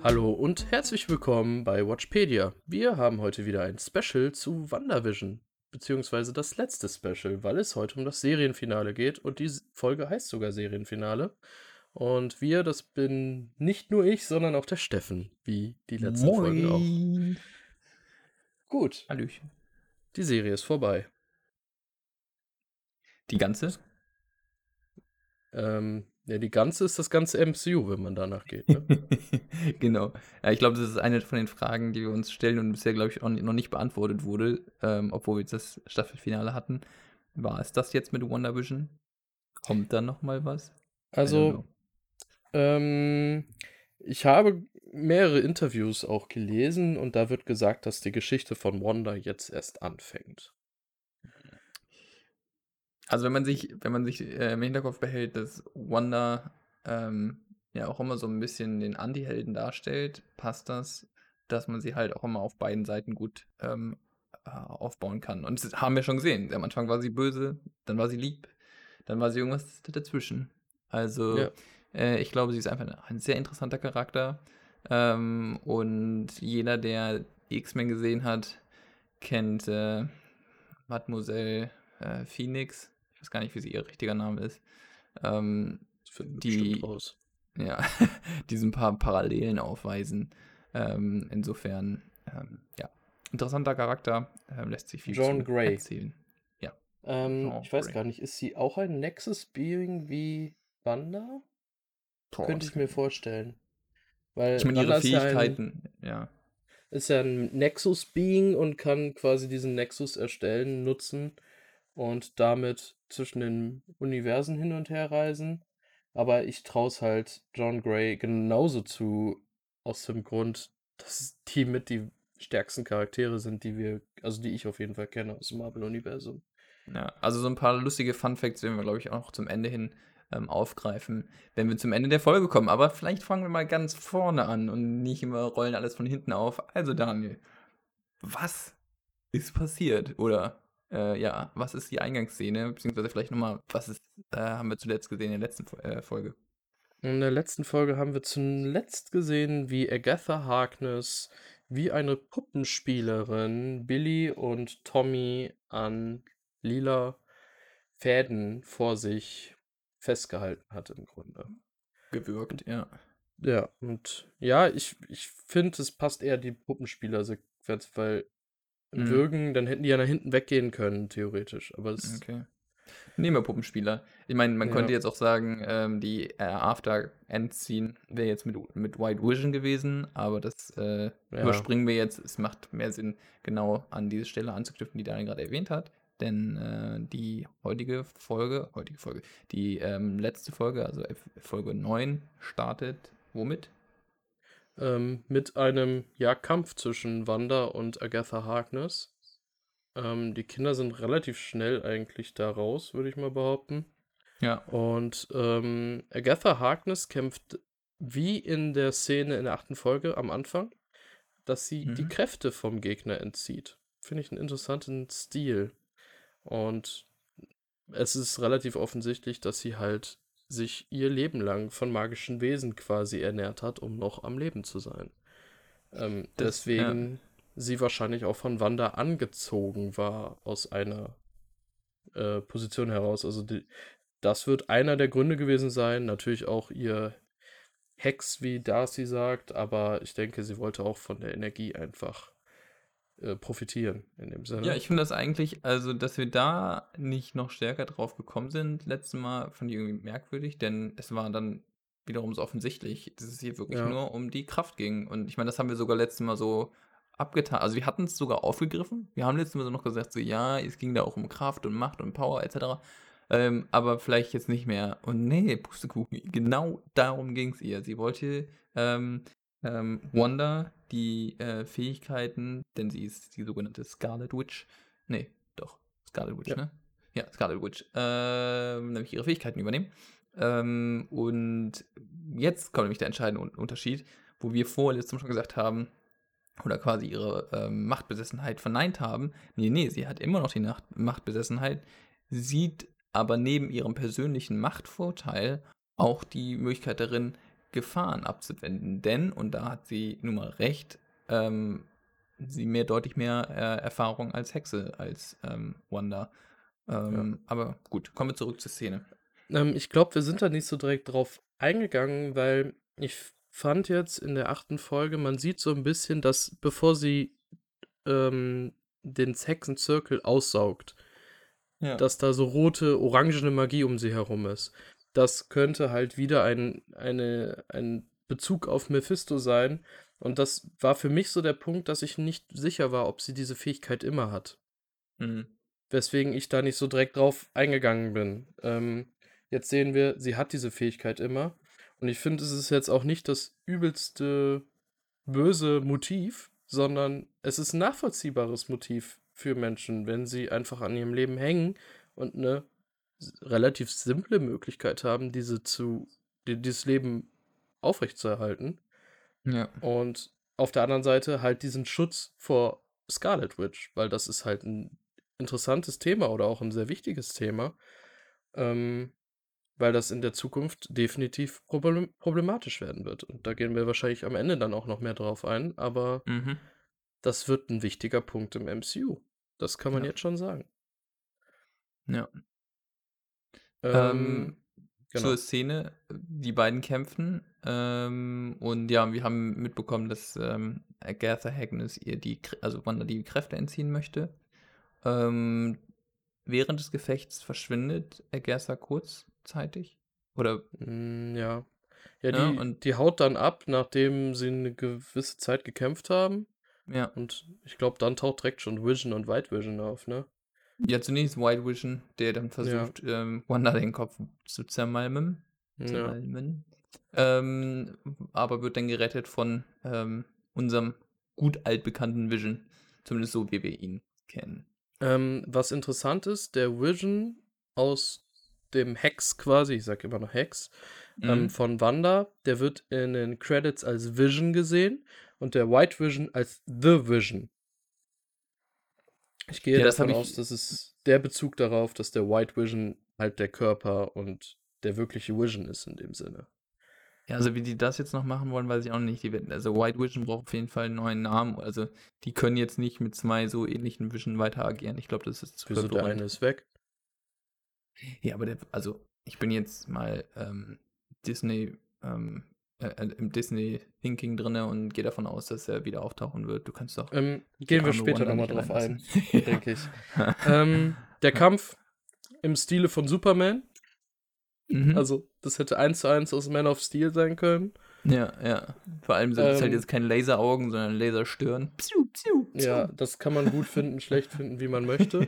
Hallo und herzlich willkommen bei Watchpedia. Wir haben heute wieder ein Special zu WandaVision, beziehungsweise das letzte Special, weil es heute um das Serienfinale geht und die Folge heißt sogar Serienfinale. Und wir, das bin nicht nur ich, sondern auch der Steffen, wie die letzte Moin. Folge auch. Gut, Hallöchen. die Serie ist vorbei. Die ganze? Ähm, ja, die ganze ist das ganze MCU, wenn man danach geht. Ne? genau. Ja, ich glaube, das ist eine von den Fragen, die wir uns stellen und bisher, glaube ich, auch noch nicht beantwortet wurde, ähm, obwohl wir jetzt das Staffelfinale hatten. War es das jetzt mit WandaVision? Kommt da noch mal was? Also, ähm, ich habe mehrere Interviews auch gelesen und da wird gesagt, dass die Geschichte von Wanda jetzt erst anfängt. Also wenn man sich, wenn man sich äh, im Hinterkopf behält, dass Wanda ähm, ja auch immer so ein bisschen den Anti-Helden darstellt, passt das, dass man sie halt auch immer auf beiden Seiten gut ähm, äh, aufbauen kann. Und das haben wir schon gesehen. Am Anfang war sie böse, dann war sie lieb, dann war sie irgendwas dazwischen. Also Ja. äh, ich glaube, sie ist einfach ein sehr interessanter Charakter. Ähm, und jeder, der X-Men gesehen hat, kennt äh, Mademoiselle äh, Phoenix. Ich weiß gar nicht, wie sie ihr richtiger Name ist. Ähm, Die- ja, die so ein paar Parallelen aufweisen. Ähm, insofern, ähm, ja, interessanter Charakter, ähm, lässt sich viel John zu Grey. erzählen. Ähm, Jean ich weiß Grey. gar nicht, ist sie auch ein Nexus-Being wie Wanda? Boah, Könnte ich mir vorstellen. Weil Ich meine, ihre ist ja ein- Fähigkeiten, ja. ist ja ein Nexus-Being und kann quasi diesen Nexus erstellen, nutzen und damit zwischen den Universen hin und her reisen. Aber ich traue es halt John Gray genauso zu, aus dem Grund, dass die mit die stärksten Charaktere sind, die wir, also die ich auf jeden Fall kenne aus dem Marvel-Universum. Ja, also so ein paar lustige Fun Facts werden wir, glaube ich, auch noch zum Ende hin ähm, aufgreifen, wenn wir zum Ende der Folge kommen. Aber vielleicht fangen wir mal ganz vorne an und nicht immer rollen alles von hinten auf. Also Daniel, was ist passiert? Oder äh, ja, was ist die Eingangsszene? Beziehungsweise vielleicht nochmal, was ist, äh, haben wir zuletzt gesehen in der letzten äh, Folge? In der letzten Folge haben wir zuletzt gesehen, wie Agatha Harkness wie eine Puppenspielerin Billy und Tommy an lila Fäden vor sich festgehalten hat im Grunde. Gewirkt, ja. Ja, und ja, ich, ich finde, es passt eher die Puppenspieler-Sequenz, weil Mhm. Würgen, dann hätten die ja nach hinten weggehen können, theoretisch. Aber es, Okay. Nehmen wir Puppenspieler. Ich meine, man Ja. könnte jetzt auch sagen, ähm, die äh, After-End-Scene wäre jetzt mit, mit White Vision gewesen, aber das äh, Ja. überspringen wir jetzt. Es macht mehr Sinn, genau an diese Stelle anzuknüpfen, die Daniel gerade erwähnt hat. Denn äh, die heutige Folge, heutige Folge, die ähm, letzte Folge, also Folge 9, startet womit? Ähm, mit einem ja, Kampf zwischen Wanda und Agatha Harkness. Ähm, die Kinder sind relativ schnell eigentlich da raus, würde ich mal behaupten. Ja. Und ähm, Agatha Harkness kämpft wie in der Szene in der achten Folge am Anfang, dass sie die Mhm. Kräfte vom Gegner entzieht. Finde ich einen interessanten Stil. Und es ist relativ offensichtlich, dass sie halt sich ihr Leben lang von magischen Wesen quasi ernährt hat, um noch am Leben zu sein. Ähm, Das- deswegen sie wahrscheinlich auch von Wanda angezogen war aus einer äh, Position heraus. Also die, das wird einer der Gründe gewesen sein. Natürlich auch ihr Hex, wie Darcy sagt, aber ich denke, sie wollte auch von der Energie einfach äh, profitieren in dem Sinne. Ja, ich finde das eigentlich, also, dass wir da nicht noch stärker drauf gekommen sind, letztes Mal fand ich irgendwie merkwürdig, denn es war dann wiederum so offensichtlich, dass es hier wirklich Ja. nur um die Kraft ging. Und ich meine, das haben wir sogar letztes Mal so abgetan. Also, wir hatten es sogar aufgegriffen. Wir haben letztes Mal so noch gesagt, so, ja, es ging da auch um Kraft und Macht und Power etc. Ähm, aber vielleicht jetzt nicht mehr. Und nee, Pustekuchen, genau darum ging es ihr. Sie wollte ähm, ähm, Wanda die äh, Fähigkeiten, denn sie ist die sogenannte Scarlet Witch. Nee, doch, Scarlet Witch, Ja. ne? Ja, Scarlet Witch. Ähm, nämlich ihre Fähigkeiten übernehmen. Ähm, und jetzt kommt nämlich der entscheidende Un Unterschied, wo wir vorletztes Mal schon gesagt haben, oder quasi ihre ähm, Machtbesessenheit verneint haben. Nee, nee, sie hat immer noch die Nacht Machtbesessenheit, sieht aber neben ihrem persönlichen Machtvorteil auch die Möglichkeit darin, Gefahren abzuwenden. Denn, und da hat sie nun mal recht, ähm, sie mehr deutlich mehr äh, Erfahrung als Hexe, als ähm, Wanda. Ähm, Aber gut, kommen wir zurück zur Szene. Ähm, ich glaube, wir sind da nicht so direkt drauf eingegangen, weil ich fand jetzt in der achten Folge, man sieht so ein bisschen, dass bevor sie ähm, den Hexenzirkel aussaugt, Ja. dass da so rote, orangene Magie um sie herum ist. Das könnte halt wieder ein, eine, ein Bezug auf Mephisto sein. Und das war für mich so der Punkt, dass ich nicht sicher war, ob sie diese Fähigkeit immer hat. Mhm. Weswegen ich da nicht so direkt drauf eingegangen bin. Ähm, jetzt sehen wir, sie hat diese Fähigkeit immer. Und ich finde, es ist jetzt auch nicht das übelste böse Motiv, sondern es ist ein nachvollziehbares Motiv für Menschen, wenn sie einfach an ihrem Leben hängen und eine relativ simple Möglichkeit haben, diese zu, die, dieses Leben aufrechtzuerhalten. Ja. Und auf der anderen Seite halt diesen Schutz vor Scarlet Witch, weil das ist halt ein interessantes Thema oder auch ein sehr wichtiges Thema, ähm, weil das in der Zukunft definitiv problem problematisch werden wird. Und da gehen wir wahrscheinlich am Ende dann auch noch mehr drauf ein, aber Mhm. das wird ein wichtiger Punkt im MCU. Das kann man Ja. jetzt schon sagen. Ja. Ähm, Ähm, genau. zur Szene, die beiden kämpfen. Ähm, und ja, wir haben mitbekommen, dass ähm, Agatha Harkness ihr die, also Wanda die Kräfte entziehen möchte. Ähm, während des Gefechts verschwindet Agatha kurzzeitig. Oder, Mm, ja. Ja, Ja, die, und- die haut dann ab, nachdem sie eine gewisse Zeit gekämpft haben. ja. Und ich glaube, dann taucht direkt schon Vision und White Vision auf, ne? Ja, zunächst White Vision, der dann versucht, ähm, Wanda den Kopf zu zermalmen. Ja. zermalmen. Ähm, aber wird dann gerettet von ähm, unserem gut altbekannten Vision. Zumindest so, wie wir ihn kennen. Ähm, was interessant ist, der Vision aus dem Hex quasi, ich sag immer noch Hex, ähm, Mhm. von Wanda, der wird in den Credits als Vision gesehen und der White Vision als The Vision. Ich gehe Ja, das davon ich- aus, dass es der Bezug darauf, dass der White Vision halt der Körper und der wirkliche Vision ist in dem Sinne. Ja, also wie die das jetzt noch machen wollen, weiß ich auch nicht. Die also White Vision braucht auf jeden Fall einen neuen Namen. Also die können jetzt nicht mit zwei so ähnlichen Vision weiter agieren. Ich glaube, das ist zu Wieso der eine ist weg? Ja, aber der, also ich bin jetzt mal ähm, Disney, ähm, äh, äh, im Disney Thinking drinne und gehe davon aus, dass er wieder auftauchen wird. Du kannst doch. Ähm, gehen wir später nochmal drauf ein, denke ich. ähm, der Kampf im Stile von Superman, Mhm. also das hätte eins zu eins aus Man of Steel sein können. Ja, ja. Vor allem sind es halt Ähm, jetzt keine Laseraugen, sondern Laserstirn. Psiu, psiu, psiu. Ja, das kann man gut finden, schlecht finden, wie man möchte.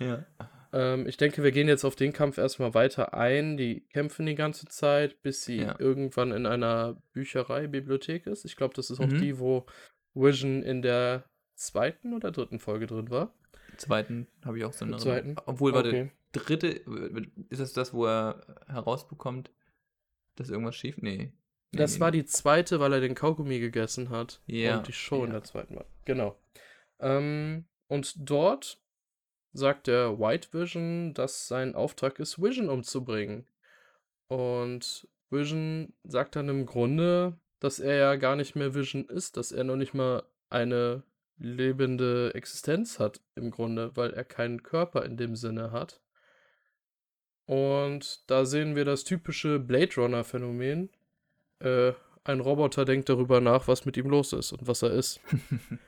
ja. Ähm, ich denke, wir gehen jetzt auf den Kampf erstmal weiter ein. Die kämpfen die ganze Zeit, bis sie Ja. irgendwann in einer Bücherei, Bibliothek ist. Ich glaube, das ist auch Mhm. die, wo Vision in der zweiten oder dritten Folge drin war. Zweiten habe ich auch so eine Zweiten? Obwohl, warte, Okay. dritte, ist das das, wo er herausbekommt, dass irgendwas schief? Nee. nee Das nee, war nee. die zweite, weil er den Kaugummi gegessen hat. Ja, Und die Show in ja. der zweiten war. Genau. Ähm, und dort sagt der White Vision, dass sein Auftrag ist, Vision umzubringen. Und Vision sagt dann im Grunde, dass er ja gar nicht mehr Vision ist, dass er noch nicht mal eine lebende Existenz hat, im Grunde, weil er keinen Körper in dem Sinne hat. Und da sehen wir das typische Blade Runner-Phänomen. Äh, ein Roboter denkt darüber nach, was mit ihm los ist und was er ist.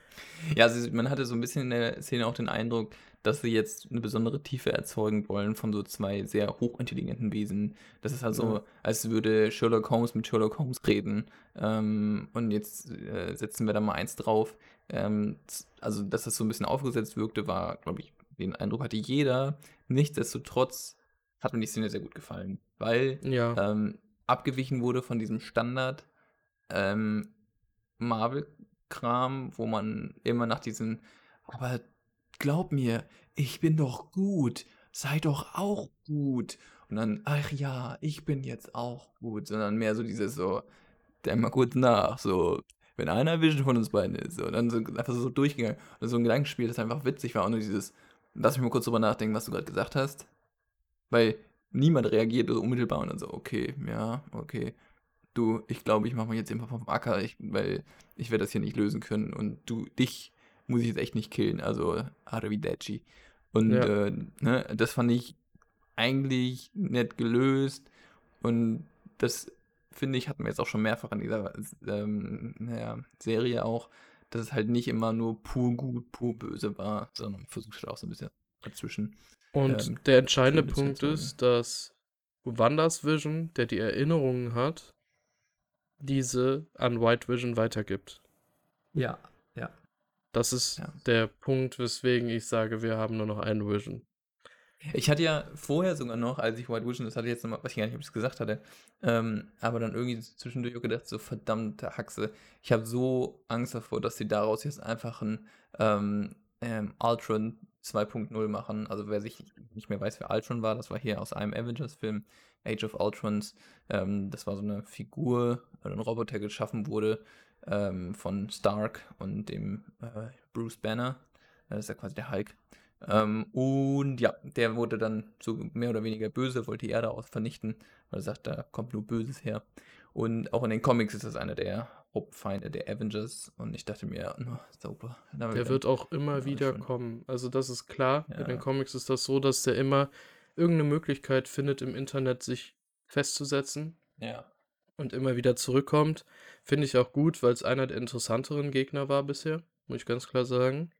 Ja, also man hatte so ein bisschen in der Szene auch den Eindruck, dass sie jetzt eine besondere Tiefe erzeugen wollen von so zwei sehr hochintelligenten Wesen. Das ist also, Ja. als würde Sherlock Holmes mit Sherlock Holmes reden. Ähm, und jetzt äh, setzen wir da mal eins drauf. Ähm, also, dass das so ein bisschen aufgesetzt wirkte, war, glaube ich, den Eindruck hatte jeder. Nichtsdestotrotz hat mir die Szene sehr gut gefallen, weil Ja. ähm, abgewichen wurde von diesem Standard ähm, Marvel-Kram, wo man immer nach diesen, aber glaub mir, ich bin doch gut, sei doch auch gut. Und dann, ach ja, ich bin jetzt auch gut, sondern mehr so dieses so, denk mal kurz nach, so, wenn einer Vision von uns beiden ist, so, dann so einfach so durchgegangen. Und so ein Gedankenspiel, das einfach witzig war und nur dieses, lass mich mal kurz drüber nachdenken, was du gerade gesagt hast. Weil niemand reagiert so unmittelbar und dann so, okay, ja, okay. Du, ich glaube, ich mache mich jetzt einfach vom Acker, ich, weil ich werde das hier nicht lösen können und du, dich muss ich jetzt echt nicht killen, also Arrivederci. Und Ja. äh, ne, das fand ich eigentlich nett gelöst und das finde ich, hatten wir jetzt auch schon mehrfach in dieser ähm, naja, Serie auch, dass es halt nicht immer nur pur gut, pur böse war, sondern versucht halt auch so ein bisschen dazwischen. Und Ähm, der entscheidende Punkt ist, dass Wanders Vision, der die Erinnerungen hat, diese an White Vision weitergibt. Ja, ja. Das ist Ja. der Punkt, weswegen ich sage, wir haben nur noch einen Vision. Ich hatte ja vorher sogar noch, als ich White Vision, das hatte ich jetzt nochmal, weiß ich gar nicht, ob ich es gesagt hatte, ähm, aber dann irgendwie zwischendurch auch gedacht, so verdammte Haxe, ich habe so Angst davor, dass sie daraus jetzt einfach ein ähm, ähm, Ultron 2.0 machen. Also wer sich nicht mehr weiß, wer Ultron war, das war hier aus einem Avengers-Film, Age of Ultrons. Ähm, das war so eine Figur, oder ein Roboter geschaffen wurde ähm, von Stark und dem äh, Bruce Banner. Das ist ja quasi der Hulk. Ähm, und ja, der wurde dann so mehr oder weniger böse, wollte die Erde aus vernichten, weil er sagt, da kommt nur Böses her. Und auch in den Comics ist das einer der Hauptfeinde der Avengers. Und ich dachte mir, oh, super. Der wird auch immer wieder kommen. Also das ist klar. In Ja. den Comics ist das so, dass der immer irgendeine Möglichkeit findet, im Internet sich festzusetzen Ja. und immer wieder zurückkommt. Finde ich auch gut, weil es einer der interessanteren Gegner war bisher, muss ich ganz klar sagen.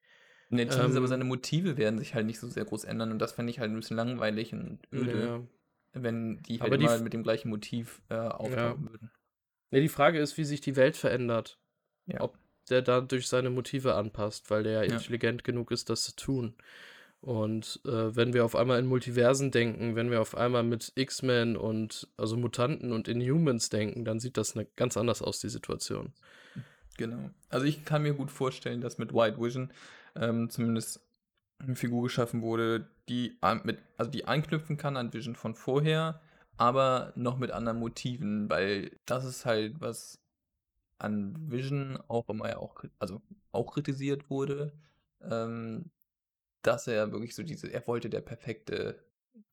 Nee, ist aber Ähm, seine Motive werden sich halt nicht so sehr groß ändern und das fände ich halt ein bisschen langweilig und öde, Ja. wenn die halt Aber die immer f- mit dem gleichen Motiv äh, auftauchen würden. Nee, die Frage ist, wie sich die Welt verändert. Ja. Ob der dadurch seine Motive anpasst, weil der ja Ja. intelligent genug ist, das zu tun. Und äh, wenn wir auf einmal in Multiversen denken, wenn wir auf einmal mit X-Men und also Mutanten und Inhumans denken, dann sieht das ne, ganz anders aus, die Situation. Genau. Also ich kann mir gut vorstellen, dass mit White Vision ähm, zumindest eine Figur geschaffen wurde, die mit, also die anknüpfen kann an Vision von vorher, aber noch mit anderen Motiven, weil das ist halt was an Vision auch immer ja auch, also auch kritisiert wurde, ähm, dass er wirklich so diese, er wollte der perfekte,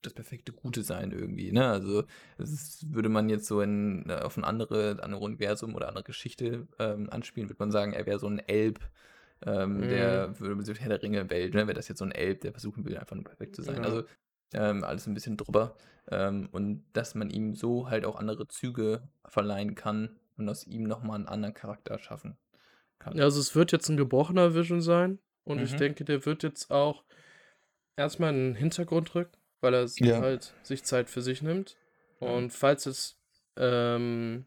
das perfekte Gute sein irgendwie, ne? Also das ist, würde man jetzt so in, äh, auf ein andere, andere Universum oder andere Geschichte ähm, anspielen, würde man sagen, er wäre so ein Elb, ähm, Mhm. der würde Herr der Ringe-Welt, ne? Wäre das jetzt so ein Elb, der versuchen will, einfach nur perfekt zu sein. Ja. Also ähm, alles ein bisschen drüber. Ähm, und dass man ihm so halt auch andere Züge verleihen kann und aus ihm nochmal einen anderen Charakter schaffen kann. Ja, Also es wird jetzt ein gebrochener Vision sein und ich Mhm. denke, der wird jetzt auch erstmal in den Hintergrund rücken, weil er Ja. halt sich Zeit für sich nimmt. Ja. Und falls es ähm,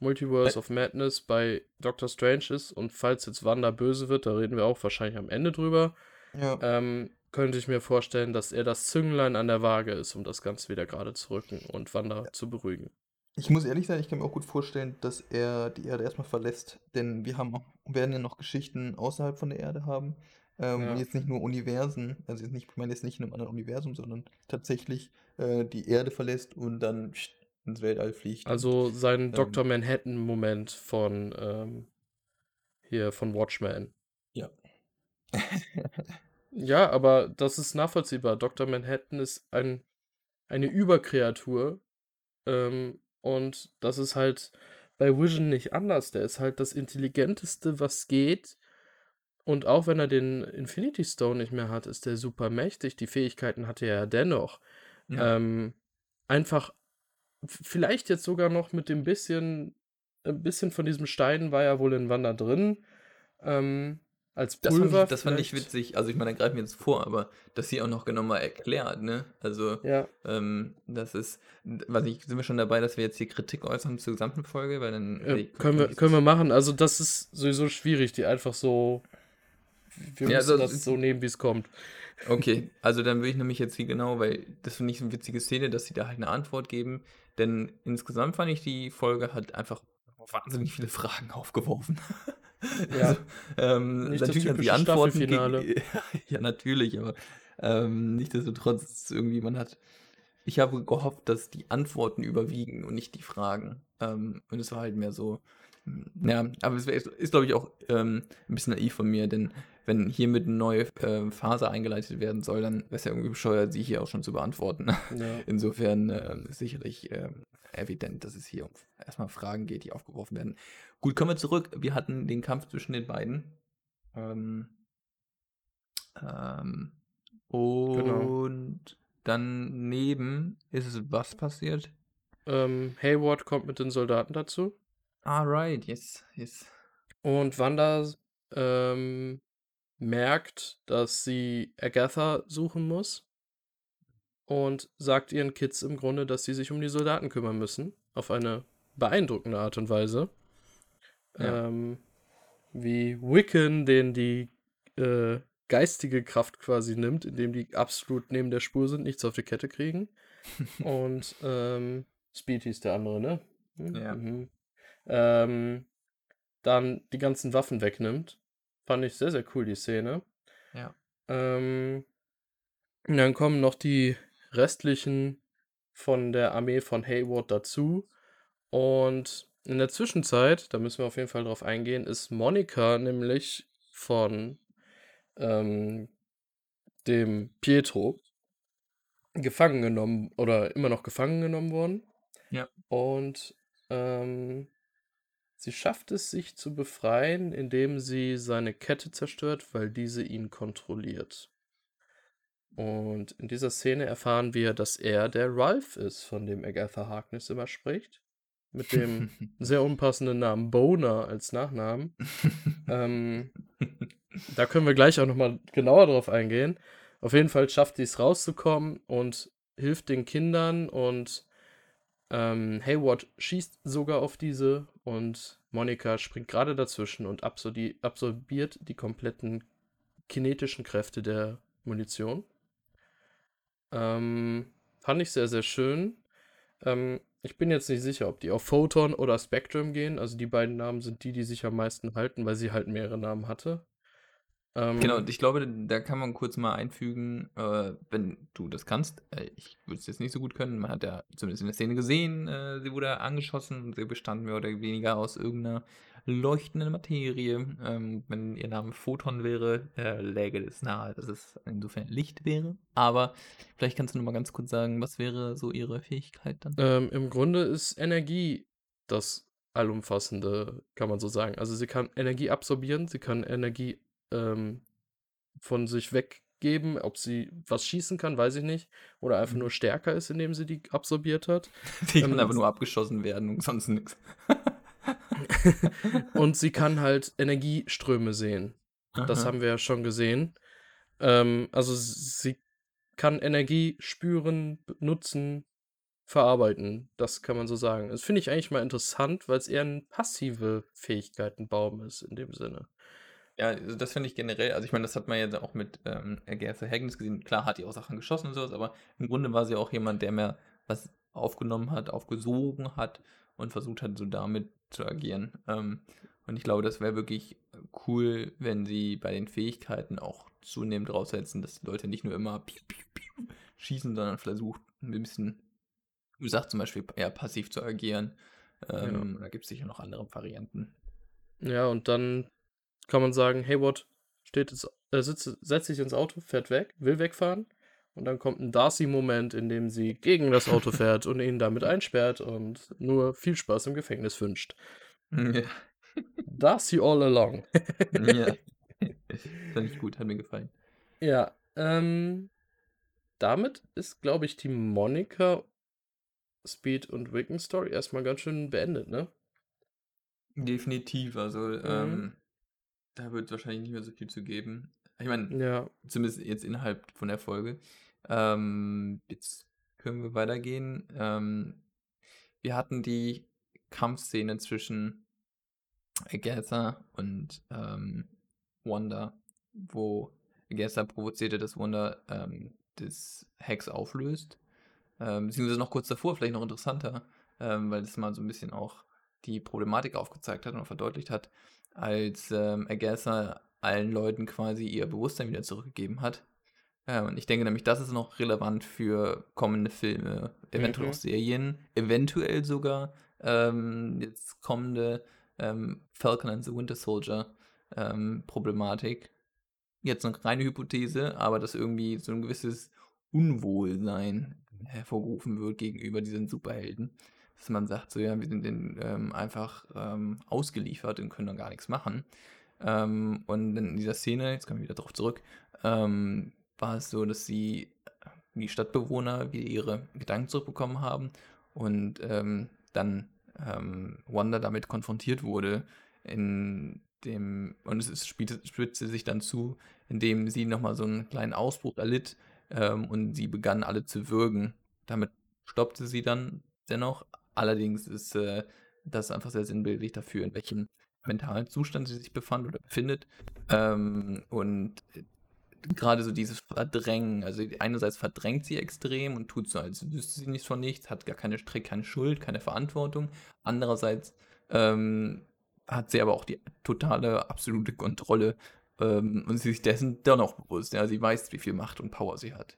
Multiverse of Madness bei Doctor Strange ist und falls jetzt Wanda böse wird, da reden wir auch wahrscheinlich am Ende drüber, Ja. ähm, könnte ich mir vorstellen, dass er das Zünglein an der Waage ist, um das Ganze wieder gerade zu rücken und Wanda zu beruhigen. Ich muss ehrlich sein, ich kann mir auch gut vorstellen, dass er die Erde erstmal verlässt, denn wir haben auch, werden ja noch Geschichten außerhalb von der Erde haben. Ähm, Ja. Jetzt nicht nur Universen, also jetzt nicht, ich meine jetzt nicht in einem anderen Universum, sondern tatsächlich äh, die Erde verlässt und dann ins Weltall fliegt. Also sein Ähm. Dr. Manhattan-Moment von ähm, hier von Watchmen. Ja. Ja, aber das ist nachvollziehbar. Dr. Manhattan ist ein, eine Überkreatur. Ähm, und das ist halt bei Vision nicht anders. Der ist halt das Intelligenteste, was geht. Und auch wenn er den Infinity Stone nicht mehr hat, ist der super mächtig. Die Fähigkeiten hatte er ja dennoch. Ja. Ähm, einfach, vielleicht jetzt sogar noch mit dem bisschen, ein bisschen von diesem Stein war ja wohl in Wanda drin. Ähm, als Das fand, Pulver. ich, das fand ich witzig. Also ich meine, da greifen wir jetzt vor, aber dass sie auch noch genau mal erklärt, ne? Also Ja, ähm, das ist, was ich, sind wir schon dabei, dass wir jetzt hier Kritik äußern zur gesamten Folge, weil dann äh, nee, können, wir, können wir machen. Also, das ist sowieso schwierig, die einfach so. Wir Ja, müssen also- das so nehmen, wie es kommt. Okay, also dann würde ich nämlich jetzt hier genau, weil das finde ich so eine witzige Szene, dass sie da halt eine Antwort geben. Denn insgesamt fand ich, die Folge hat einfach wahnsinnig viele Fragen aufgeworfen. Ja. Also, ähm, natürlich sie typische Antworten gegen- Ja, natürlich, aber ähm, nichtsdestotrotz irgendwie, man hat. Ich habe gehofft, dass die Antworten überwiegen und nicht die Fragen. Ähm, und es war halt mehr so, Ja, aber es wär, ist, glaube ich, auch ähm, ein bisschen naiv von mir, denn wenn hiermit eine neue äh, Phase eingeleitet werden soll, dann wäre es ja irgendwie bescheuert, sie hier auch schon zu beantworten. Ja. Insofern äh, ist sicherlich äh, evident, dass es hier um erstmal Fragen geht, die aufgeworfen werden. Gut, kommen wir zurück. Wir hatten den Kampf zwischen den beiden. Ähm, ähm, Genau. und daneben ist es was passiert? Ähm, Hayward kommt mit den Soldaten dazu Ah, right, yes, yes. und Wanda ähm, merkt, dass sie Agatha suchen muss und sagt ihren Kids im Grunde, dass sie sich um die Soldaten kümmern müssen. Auf eine beeindruckende Art und Weise. Ja. Ähm, wie Wiccan, den die äh, geistige Kraft quasi nimmt, indem die absolut neben der Spur sind, nichts auf die Kette kriegen. und ähm, Speed hieß der andere, ne? Mhm. Ja. Mhm. Ähm, dann die ganzen Waffen wegnimmt. Fand ich sehr, sehr cool, die Szene. Ja. Ähm, und dann kommen noch die restlichen von der Armee von Hayward dazu. Und in der Zwischenzeit, da müssen wir auf jeden Fall drauf eingehen, ist Monika nämlich von ähm, dem Pietro gefangen genommen oder immer noch gefangen genommen worden. Ja. Und ähm, sie schafft es, sich zu befreien, indem sie seine Kette zerstört, weil diese ihn kontrolliert. Und in dieser Szene erfahren wir, dass er der Ralph ist, von dem Agatha Harkness immer spricht. Mit dem sehr unpassenden Namen Boner als Nachnamen. ähm, da können wir gleich auch nochmal genauer drauf eingehen. Auf jeden Fall schafft sie es rauszukommen und hilft den Kindern und ähm, Hayward schießt sogar auf diese und Monika springt gerade dazwischen und absorbi absorbiert die kompletten kinetischen Kräfte der Munition. Ähm, fand ich sehr, sehr schön. Ähm, ich bin jetzt nicht sicher, ob die auf Photon oder Spectrum gehen. Also die beiden Namen sind die, die sich am meisten halten, weil sie halt mehrere Namen hatte. Ähm, Genau, und ich glaube, da kann man kurz mal einfügen, äh, wenn du das kannst. Äh, ich würde es jetzt nicht so gut können. Man hat ja zumindest in der Szene gesehen, äh, sie wurde angeschossen und sie bestand mehr oder weniger aus irgendeiner leuchtenden Materie. Ähm, wenn ihr Name Photon wäre, äh, läge es nahe, dass es insofern Licht wäre. Aber vielleicht kannst du noch mal ganz kurz sagen, was wäre so ihre Fähigkeit dann? Ähm, Im Grunde ist Energie das Allumfassende, kann man so sagen. Also sie kann Energie absorbieren, sie kann Energie ähm, von sich weggeben. Ob sie was schießen kann, weiß ich nicht. Oder einfach Mhm. nur stärker ist, indem sie die absorbiert hat. Die kann Ähm, aber nur abgeschossen werden und sonst nichts. Und sie kann halt Energieströme sehen. Das haben wir ja schon gesehen. Ähm, also sie kann Energie spüren, nutzen, verarbeiten. Das kann man so sagen. Das finde ich eigentlich mal interessant, weil es eher ein passive Fähigkeitenbaum ist in dem Sinne. Ja, also das finde ich generell, also ich meine, das hat man ja auch mit ähm, Agatha Harkness gesehen. Klar hat die auch Sachen geschossen und sowas, aber im Grunde war sie auch jemand, der mehr was aufgenommen hat, aufgesogen hat und versucht hat, so damit zu agieren. Ähm, und ich glaube, das wäre wirklich cool, wenn sie bei den Fähigkeiten auch zunehmend draufsetzen, dass die Leute nicht nur immer piu, piu, piu schießen, sondern versucht ein bisschen, wie gesagt, zum Beispiel eher passiv zu agieren. Ähm, Da gibt es sicher noch andere Varianten. Ja, und dann kann man sagen, Hayward steht jetzt, äh, sitzt, setzt sich ins Auto, fährt weg, will wegfahren. Und dann kommt ein Darcy-Moment, in dem sie gegen das Auto fährt und ihn damit einsperrt und nur viel Spaß im Gefängnis wünscht. Ja. Darcy all along. Ja. Fand ich gut, hat mir gefallen. Ja, ähm, damit ist, glaube ich, die Monika, Speed und Wiccan Story erstmal ganz schön beendet, ne? Definitiv, also ähm, da wird es wahrscheinlich nicht mehr so viel zu geben. Ich meine, Ja, zumindest jetzt innerhalb von der Folge. Ähm, jetzt können wir weitergehen. Ähm, wir hatten die Kampfszene zwischen Agatha und ähm, Wanda, wo Agatha provozierte, dass Wanda ähm, das Hex auflöst. Ähm, beziehungsweise noch kurz davor, vielleicht noch interessanter, ähm, weil das mal so ein bisschen auch die Problematik aufgezeigt hat und verdeutlicht hat, als ähm, Agatha allen Leuten quasi ihr Bewusstsein wieder zurückgegeben hat. Ähm, und ich denke nämlich, das ist noch relevant für kommende Filme, eventuell Mhm. auch Serien, eventuell sogar ähm, jetzt kommende ähm, Falcon and the Winter Soldier ähm, Problematik. Jetzt eine reine Hypothese, aber dass irgendwie so ein gewisses Unwohlsein hervorgerufen wird gegenüber diesen Superhelden. Dass man sagt, so ja, wir sind denen ähm, einfach ähm, ausgeliefert und können dann gar nichts machen. Ähm, und in dieser Szene, jetzt kommen wir wieder darauf zurück, ähm, war es so, dass sie die Stadtbewohner wieder ihre Gedanken zurückbekommen haben und ähm, dann ähm, Wanda damit konfrontiert wurde, in dem, und es ist, spitzte sich dann zu, indem sie nochmal so einen kleinen Ausbruch erlitt und sie begann alle zu würgen. Damit stoppte sie dann dennoch. Allerdings ist äh, das einfach sehr sinnbildlich dafür, in welchem mentalen Zustand sie sich befand oder befindet. Ähm, und gerade so dieses Verdrängen, also einerseits verdrängt sie extrem und tut so, als wüsste sie nichts von nichts, hat gar keine Strick, keine Schuld, keine Verantwortung. Andererseits ähm, hat sie aber auch die totale, absolute Kontrolle ähm, und sie ist dessen dann auch bewusst. Ja, sie weiß, wie viel Macht und Power sie hat.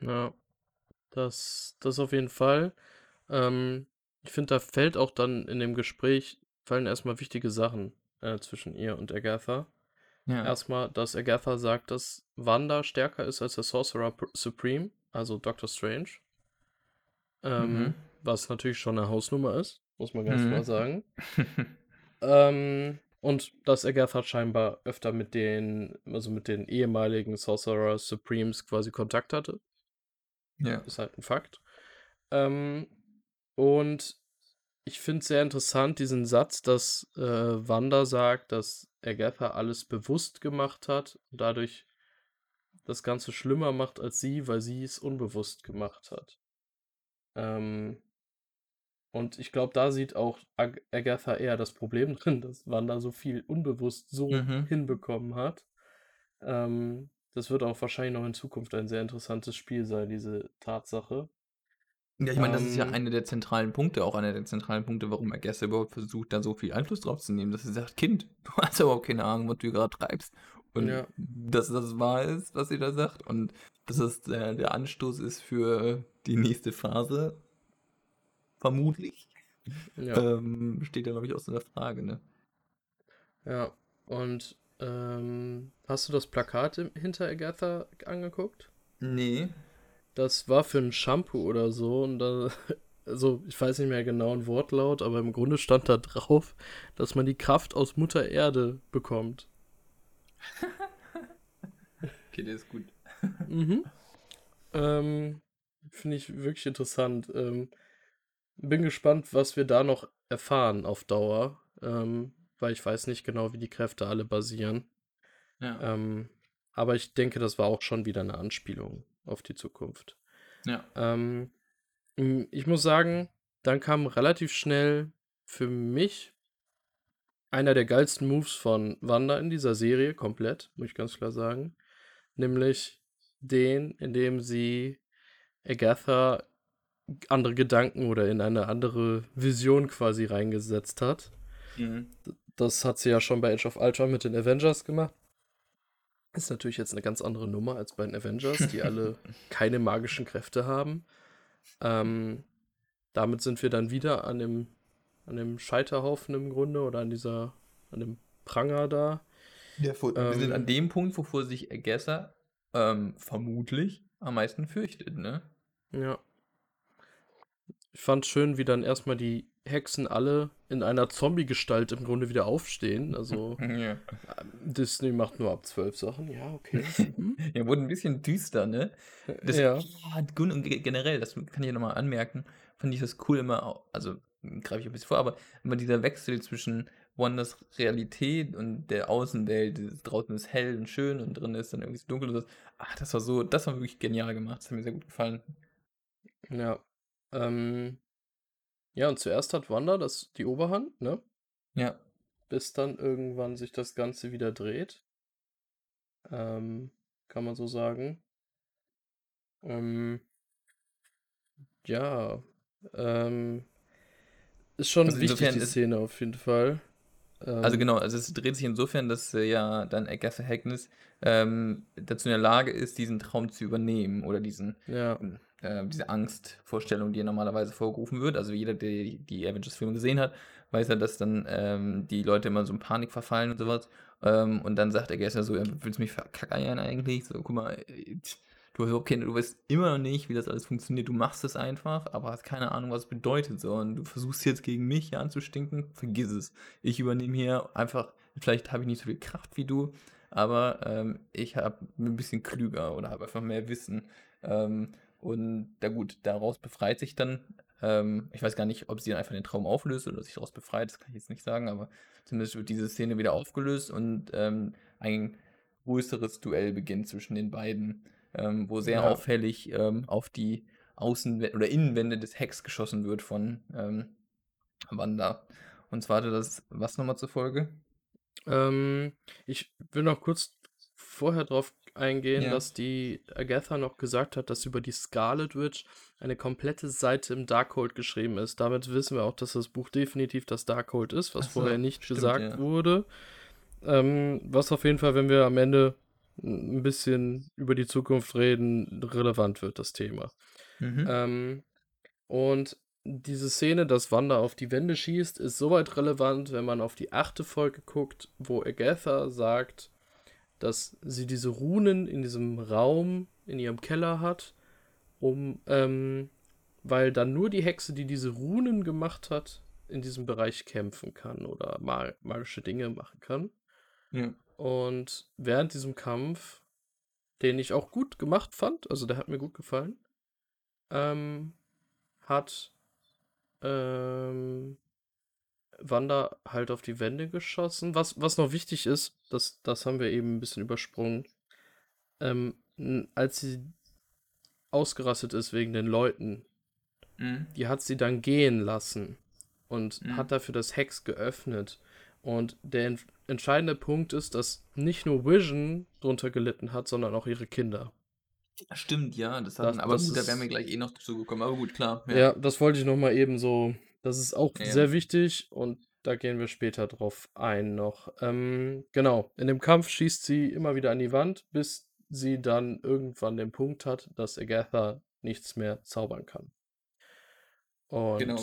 Ja, das, das auf jeden Fall. Ähm, ich finde, da fällt auch dann in dem Gespräch, fallen erstmal wichtige Sachen äh, zwischen ihr und Agatha. Ja. Erstmal, dass Agatha sagt, dass Wanda stärker ist als der Sorcerer Supreme, also Doctor Strange. Ähm, mhm. Was natürlich schon eine Hausnummer ist, muss man ganz mhm. klar sagen. ähm, und dass Agatha scheinbar öfter mit den, also mit den ehemaligen Sorcerer Supremes quasi Kontakt hatte. Ja. Ist halt ein Fakt. Ähm, und ich finde es sehr interessant, diesen Satz, dass äh, Wanda sagt, dass Agatha alles bewusst gemacht hat und dadurch das Ganze schlimmer macht als sie, weil sie es unbewusst gemacht hat. Ähm, und ich glaube, da sieht auch Ag Agatha eher das Problem drin, dass Wanda so viel unbewusst so mhm. hinbekommen hat. Ähm, das wird auch wahrscheinlich noch in Zukunft ein sehr interessantes Spiel sein, diese Tatsache. Ja, ich meine, das ist ja ähm. einer der zentralen Punkte, auch einer der zentralen Punkte, warum Agatha überhaupt versucht, da so viel Einfluss drauf zu nehmen, dass sie sagt, Kind, du hast überhaupt keine Ahnung, was du gerade treibst. Und ja. dass das wahr ist, was sie da sagt. Und dass das der, der Anstoß ist für die nächste Phase. Vermutlich. Ja. Ähm, steht ja, glaube ich, aus der Frage, ne? Ja, und ähm, hast du das Plakat hinter Agatha angeguckt? Nee. Das war für ein Shampoo oder so und da, also ich weiß nicht mehr genau ein Wortlaut, aber im Grunde stand da drauf, dass man die Kraft aus Mutter Erde bekommt. okay, der ist gut. mhm. Ähm, Finde ich wirklich interessant. Ähm, bin gespannt, was wir da noch erfahren auf Dauer, ähm, weil ich weiß nicht genau, wie die Kräfte alle basieren. Ja. Ähm, aber ich denke, das war auch schon wieder eine Anspielung auf die Zukunft. Ja. Ähm, ich muss sagen, dann kam relativ schnell für mich einer der geilsten Moves von Wanda in dieser Serie, komplett, muss ich ganz klar sagen. Nämlich den, in dem sie Agatha andere Gedanken oder in eine andere Vision quasi reingesetzt hat. Mhm. Das hat sie ja schon bei Age of Ultron mit den Avengers gemacht. Ist natürlich jetzt eine ganz andere Nummer als bei den Avengers, die alle keine magischen Kräfte haben. Ähm, damit sind wir dann wieder an dem, an dem Scheiterhaufen im Grunde oder an dieser, an dem Pranger da. Ja, vor, ähm, wir sind an dem Punkt, wovor sich Agatha ähm, vermutlich am meisten fürchtet, ne? Ja. Ich fand schön, wie dann erstmal die Hexen alle in einer Zombie-Gestalt im Grunde wieder aufstehen. Also ja. Disney macht nur ab zwölf Sachen, ja, okay. Ja, wurde ein bisschen düster, ne? Das, ja. Generell, das kann ich nochmal anmerken, fand ich das cool immer, also greife ich ein bisschen vor, aber immer dieser Wechsel zwischen Wonders Realität und der Außenwelt, draußen ist hell und schön und drin ist dann irgendwie so dunkel und so. Ach, das war so, das war wirklich genial gemacht, das hat mir sehr gut gefallen. Ja, ähm, ja, und zuerst hat Wanda das die Oberhand, ne? Ja. Bis dann irgendwann sich das Ganze wieder dreht. Ähm, kann man so sagen. Ähm, ja, ähm, ist schon also wichtig, die Szene auf jeden Fall. Also ähm, genau, also es dreht sich insofern, dass äh, ja dann Agatha Harkness ähm, dazu in der Lage ist, diesen Traum zu übernehmen oder diesen ja äh, diese Angstvorstellung, die normalerweise vorgerufen wird. Also jeder, der die Avengers-Filme gesehen hat, weiß ja, dass dann ähm, die Leute immer so in Panik verfallen und sowas. Ähm, und dann sagt er gestern so, ja, willst mich verkackeiern eigentlich? So, guck mal, äh, du, okay, du weißt immer noch nicht, wie das alles funktioniert. Du machst es einfach, aber hast keine Ahnung, was es bedeutet. So, und du versuchst jetzt gegen mich hier anzustinken, vergiss es. Ich übernehme hier einfach, vielleicht habe ich nicht so viel Kraft wie du, aber ähm, ich habe ein bisschen klüger oder habe einfach mehr Wissen. Ähm, und da gut, daraus befreit sich dann, ähm, ich weiß gar nicht, ob sie dann einfach den Traum auflöst oder sich daraus befreit, das kann ich jetzt nicht sagen, aber zumindest wird diese Szene wieder aufgelöst und ähm, ein größeres Duell beginnt zwischen den beiden, ähm, wo sehr Ja. auffällig ähm, auf die Außenwände oder Innenwände des Hecks geschossen wird von ähm, Wanda. Und zwar hatte das, was nochmal zur Folge? Ähm, ich will noch kurz vorher drauf eingehen, Ja. dass die Agatha noch gesagt hat, dass über die Scarlet Witch eine komplette Seite im Darkhold geschrieben ist. Damit wissen wir auch, dass das Buch definitiv das Darkhold ist, was so, vorher nicht stimmt, gesagt ja. wurde. Ähm, was auf jeden Fall, wenn wir am Ende ein bisschen über die Zukunft reden, relevant wird, das Thema. Mhm. Ähm, und diese Szene, dass Wanda auf die Wände schießt, ist soweit relevant, wenn man auf die achte Folge guckt, wo Agatha sagt, dass sie diese Runen in diesem Raum in ihrem Keller hat, um, ähm, weil dann nur die Hexe, die diese Runen gemacht hat, in diesem Bereich kämpfen kann oder mag magische Dinge machen kann. ja. Und während diesem Kampf, den ich auch gut gemacht fand, also der hat mir gut gefallen, ähm, hat ähm, Wanda halt auf die Wände geschossen. Was, was noch wichtig ist, das, das haben wir eben ein bisschen übersprungen, ähm, als sie ausgerastet ist wegen den Leuten, Mhm. die hat sie dann gehen lassen und Mhm. hat dafür das Hex geöffnet. Und der en entscheidende Punkt ist, dass nicht nur Vision drunter gelitten hat, sondern auch ihre Kinder. Stimmt, ja, das Das- hatten, aber das gut, da ist- wären wir gleich eh noch dazu gekommen, aber gut, klar. Ja, das wollte ich noch mal eben so. Das ist auch Ja. sehr wichtig und da gehen wir später drauf ein noch. Ähm, genau, in dem Kampf schießt sie immer wieder an die Wand, bis sie dann irgendwann den Punkt hat, dass Agatha nichts mehr zaubern kann. Und Genau.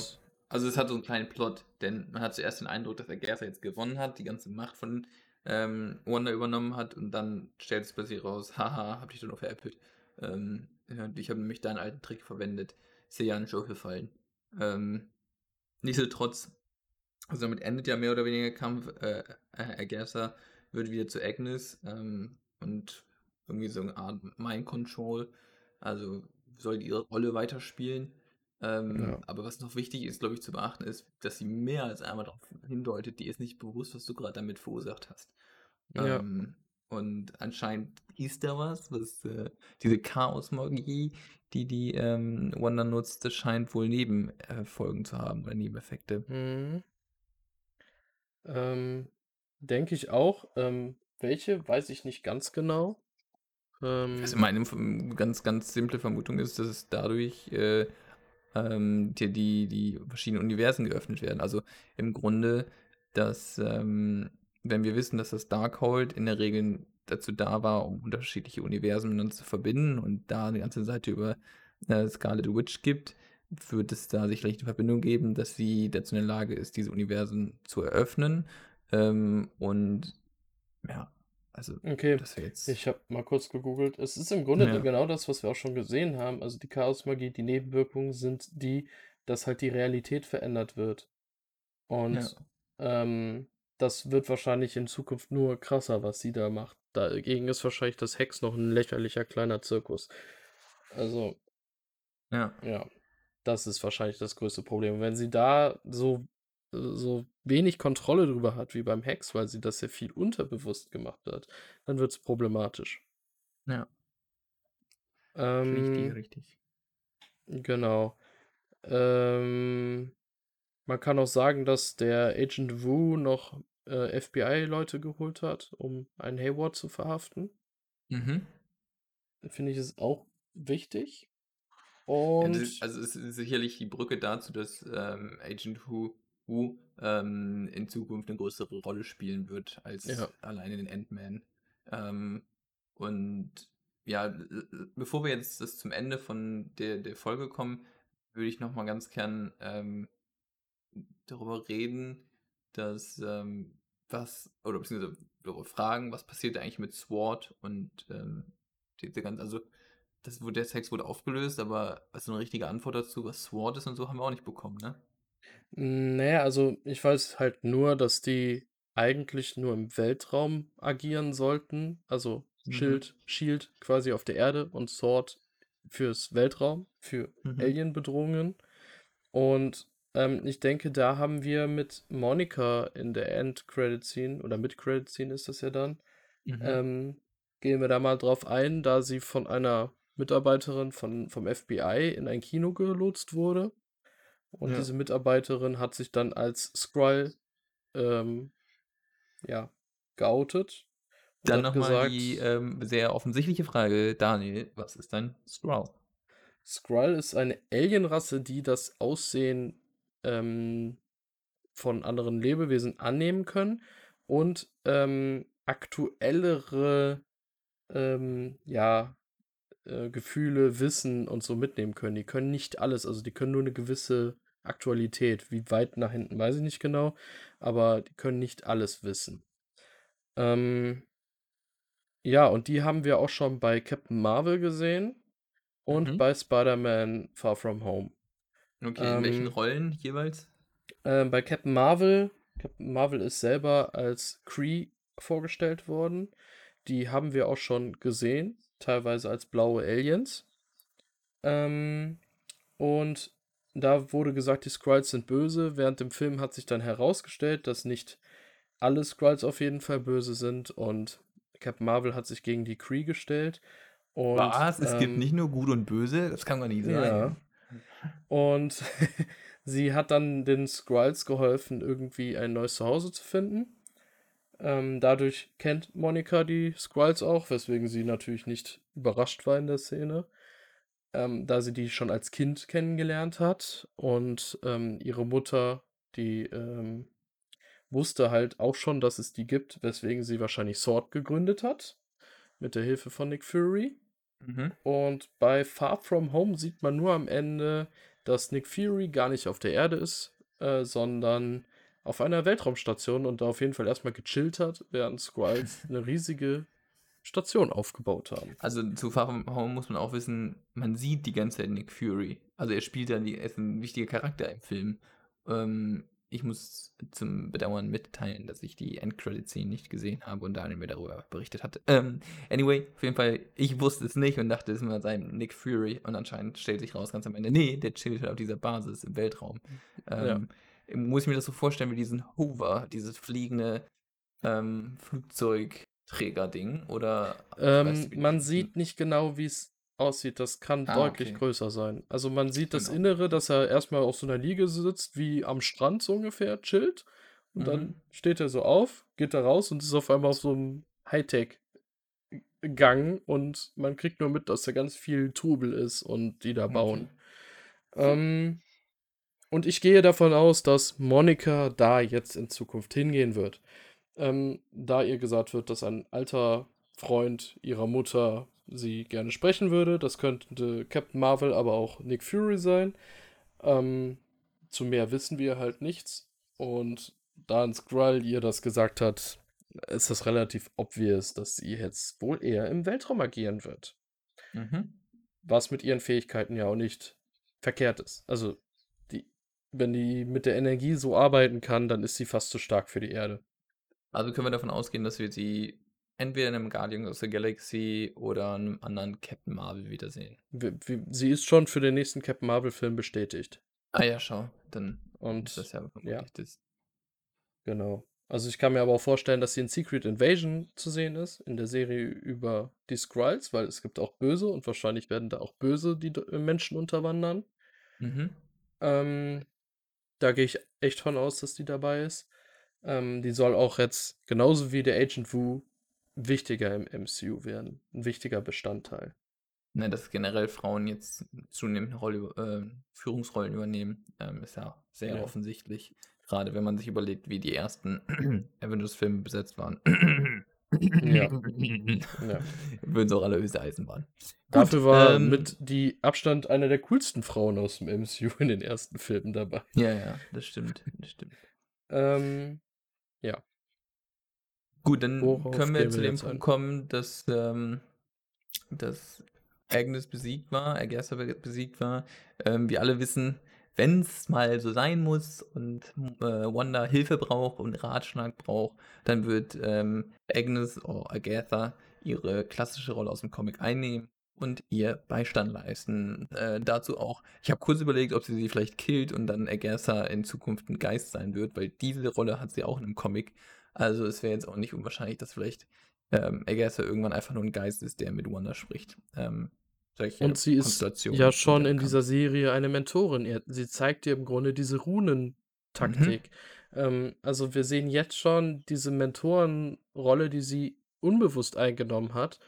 Also es hat so einen kleinen Plot, denn man hat zuerst den Eindruck, dass Agatha jetzt gewonnen hat, die ganze Macht von ähm, Wanda übernommen hat und dann stellt es plötzlich raus, haha, hab dich doch nur veräppelt. Ähm, ich habe nämlich deinen alten Trick verwendet. Ist dir ja nicht aufgefallen. Ähm, nichtsdestotrotz, also damit endet ja mehr oder weniger der Kampf. Äh, äh, Agatha wird wieder zu Agnes ähm, und irgendwie so eine Art Mind Control, also soll ihre Rolle weiterspielen. Ähm, Ja. Aber was noch wichtig ist, glaube ich, zu beachten, ist, dass sie mehr als einmal darauf hindeutet, die ist nicht bewusst, was du gerade damit verursacht hast. Ja. Ähm, und anscheinend ist da was, was äh, diese Chaos-Magie, die die ähm, Wanda nutzt, das scheint wohl Nebenfolgen zu haben oder Nebeneffekte. Mhm. Ähm, denke ich auch. Ähm, welche, weiß ich nicht ganz genau. Ähm, Also meine ganz, ganz simple Vermutung ist, dass es dadurch äh, ähm, die, die, die verschiedenen Universen geöffnet werden. Also im Grunde, dass ähm, wenn wir wissen, dass das Darkhold in der Regel dazu da war, um unterschiedliche Universen miteinander zu verbinden und da eine ganze Seite über äh, Scarlet Witch gibt, wird es da sicherlich eine Verbindung geben, dass sie dazu in der Lage ist, diese Universen zu eröffnen. Ähm, und ja, also okay. das jetzt. Ich habe mal kurz gegoogelt. Es ist im Grunde Ja. genau das, was wir auch schon gesehen haben. Also die Chaosmagie, die Nebenwirkungen sind die, dass halt die Realität verändert wird. Und Ja. ähm, das wird wahrscheinlich in Zukunft nur krasser, was sie da macht. Dagegen ist wahrscheinlich das Hex noch ein lächerlicher kleiner Zirkus. Also, ja. ja, das ist wahrscheinlich das größte Problem. Wenn sie da so, so wenig Kontrolle drüber hat wie beim Hex, weil sie das ja viel unterbewusst gemacht hat, dann wird es problematisch. Ja. Ähm, Richtig, richtig. Genau. Ähm, man kann auch sagen, dass der Agent Wu noch äh, FBI-Leute geholt hat, um einen Hayward zu verhaften. Mhm. Finde ich es auch wichtig. Ja, Und ist, also es ist sicherlich die Brücke dazu, dass ähm, Agent Who, Who ähm, in Zukunft eine größere Rolle spielen wird als Ja. alleine den Ant-Man. Ähm, und ja, äh, bevor wir jetzt das zum Ende von der, der Folge kommen, würde ich noch mal ganz gern ähm, darüber reden, dass ähm, was, oder beziehungsweise darüber fragen, was passiert eigentlich mit SWORD und ähm, diese ganze, also das, der Text wurde aufgelöst, aber was so eine richtige Antwort dazu, was SWORD ist und so, haben wir auch nicht bekommen, ne? Naja, also ich weiß halt nur, dass die eigentlich nur im Weltraum agieren sollten. Also Mhm. Schild, Shield quasi auf der Erde und Sword fürs Weltraum, für Mhm. Alien-Bedrohungen. Und ähm, ich denke, da haben wir mit Monika in der End-Credit-Scene oder Mid-Credit-Scene ist das ja dann, Mhm. ähm, gehen wir da mal drauf ein, da sie von einer Mitarbeiterin von, vom FBI in ein Kino gelotst wurde. Und Ja. diese Mitarbeiterin hat sich dann als Skrull ähm, ja, geoutet. Dann nochmal die ähm, sehr offensichtliche Frage, Daniel, was ist ein Skrull? Skrull ist eine Alienrasse, die das Aussehen ähm, von anderen Lebewesen annehmen können und ähm, aktuellere ähm, ja, äh, Gefühle, Wissen und so mitnehmen können. Die können nicht alles, also die können nur eine gewisse Aktualität. Wie weit nach hinten, weiß ich nicht genau, aber die können nicht alles wissen. Ähm, ja, und die haben wir auch schon bei Captain Marvel gesehen und Mhm. bei Spider-Man Far From Home. Okay, in welchen Ähm, Rollen jeweils? Ähm, bei Captain Marvel, Captain Marvel ist selber als Kree vorgestellt worden. Die haben wir auch schon gesehen, teilweise als blaue Aliens. Ähm, und da wurde gesagt, die Skrulls sind böse. Während dem Film hat sich dann herausgestellt, dass nicht alle Skrulls auf jeden Fall böse sind. Und Captain Marvel hat sich gegen die Kree gestellt. Und, Was? Es gibt ähm, nicht nur gut und böse? Das kann man nicht sagen. Ja. Und sie hat dann den Skrulls geholfen, irgendwie ein neues Zuhause zu finden. Ähm, dadurch kennt Monika die Skrulls auch, weswegen sie natürlich nicht überrascht war in der Szene, ähm, da sie die schon als Kind kennengelernt hat. Und ähm, ihre Mutter, die ähm, wusste halt auch schon, dass es die gibt, weswegen sie wahrscheinlich Sword gegründet hat, mit der Hilfe von Nick Fury. Mhm. Und bei Far From Home sieht man nur am Ende, dass Nick Fury gar nicht auf der Erde ist, äh, sondern auf einer Weltraumstation und da auf jeden Fall erstmal gechillt hat, während Skrulls eine riesige Station aufgebaut haben. Also zu Far From Home muss man auch wissen, man sieht die ganze Zeit Nick Fury. Also er spielt dann die, er ist ein wichtiger Charakter im Film. Ähm, ich muss zum Bedauern mitteilen, dass ich die Endcredit-Scene nicht gesehen habe und Daniel mir darüber berichtet hat. Ähm, anyway, auf jeden Fall, ich wusste es nicht und dachte, es war sein Nick Fury und anscheinend stellt sich raus ganz am Ende, nee, der chillt halt auf dieser Basis im Weltraum. Ähm, Muss ich mir das so vorstellen wie diesen Hoover, dieses fliegende ähm, Flugzeugträger-Ding oder Ähm, man sieht nicht genau, wie es aussieht. Das kann Ah, deutlich okay. größer sein. Also man sieht das Genau. Innere, dass er erstmal auf so einer Liege sitzt, wie am Strand so ungefähr, chillt. Und Mhm. dann steht er so auf, geht da raus und ist auf einmal auf so einem Hightech-Gang und man kriegt nur mit, dass da ganz viel Trubel ist und die da bauen. Ähm, und ich gehe davon aus, dass Monika da jetzt in Zukunft hingehen wird. Ähm, da ihr gesagt wird, dass ein alter Freund ihrer Mutter sie gerne sprechen würde. Das könnte Captain Marvel, aber auch Nick Fury sein. Ähm, zu mehr wissen wir halt nichts. Und da ein Skrull ihr das gesagt hat, ist das relativ obvious, dass sie jetzt wohl eher im Weltraum agieren wird. Mhm. Was mit ihren Fähigkeiten ja auch nicht verkehrt ist. Also, die, wenn die mit der Energie so arbeiten kann, dann ist sie fast zu stark für die Erde. Also können wir davon ausgehen, dass wir sie entweder in einem Guardians of the Galaxy oder einem anderen Captain Marvel wiedersehen. Wie, wie, sie ist schon für den nächsten Captain Marvel-Film bestätigt. Ah ja, schau, dann Und ist das ja vermutlich das. Genau. Also ich kann mir aber auch vorstellen, dass sie in Secret Invasion zu sehen ist, in der Serie über die Skrulls, weil es gibt auch Böse und wahrscheinlich werden da auch Böse die do- Menschen unterwandern. Mhm. Ähm, da gehe ich echt von aus, dass die dabei ist. Ähm, die soll auch jetzt, genauso wie der Agent Wu, wichtiger im MCU werden. Ein wichtiger Bestandteil. Ne, dass generell Frauen jetzt zunehmend eine Rolle, äh, Führungsrollen übernehmen, ähm, ist ja sehr Ja. offensichtlich. Gerade wenn man sich überlegt, wie die ersten Avengers-Filme besetzt waren. Ja. Ja. Würden sie auch alle höchste Eisenbahn. Dafür war ähm, mit die Abstand einer der coolsten Frauen aus dem MCU in den ersten Filmen dabei. Ja, ja, das stimmt, das stimmt. Ähm, Gut, dann Worauf können wir zu dem Punkt kommen, dass, ähm, dass Agnes besiegt war, Agatha be- besiegt war. Ähm, wir alle wissen, wenn es mal so sein muss und äh, Wanda Hilfe braucht und Ratschlag braucht, dann wird ähm, Agnes oder Agatha ihre klassische Rolle aus dem Comic einnehmen und ihr Beistand leisten. Äh, dazu auch, ich habe kurz überlegt, ob sie sie vielleicht killt und dann Agatha in Zukunft ein Geist sein wird, weil diese Rolle hat sie auch in einem Comic. Also es wäre jetzt auch nicht unwahrscheinlich, dass vielleicht ähm, Agatha irgendwann einfach nur ein Geist ist, der mit Wanda spricht. Ähm, solche Und sie ist ja schon in dieser Serie eine Mentorin. Sie zeigt dir im Grunde diese Runentaktik. Ähm, also wir sehen jetzt schon diese Mentorenrolle, die sie unbewusst eingenommen hat.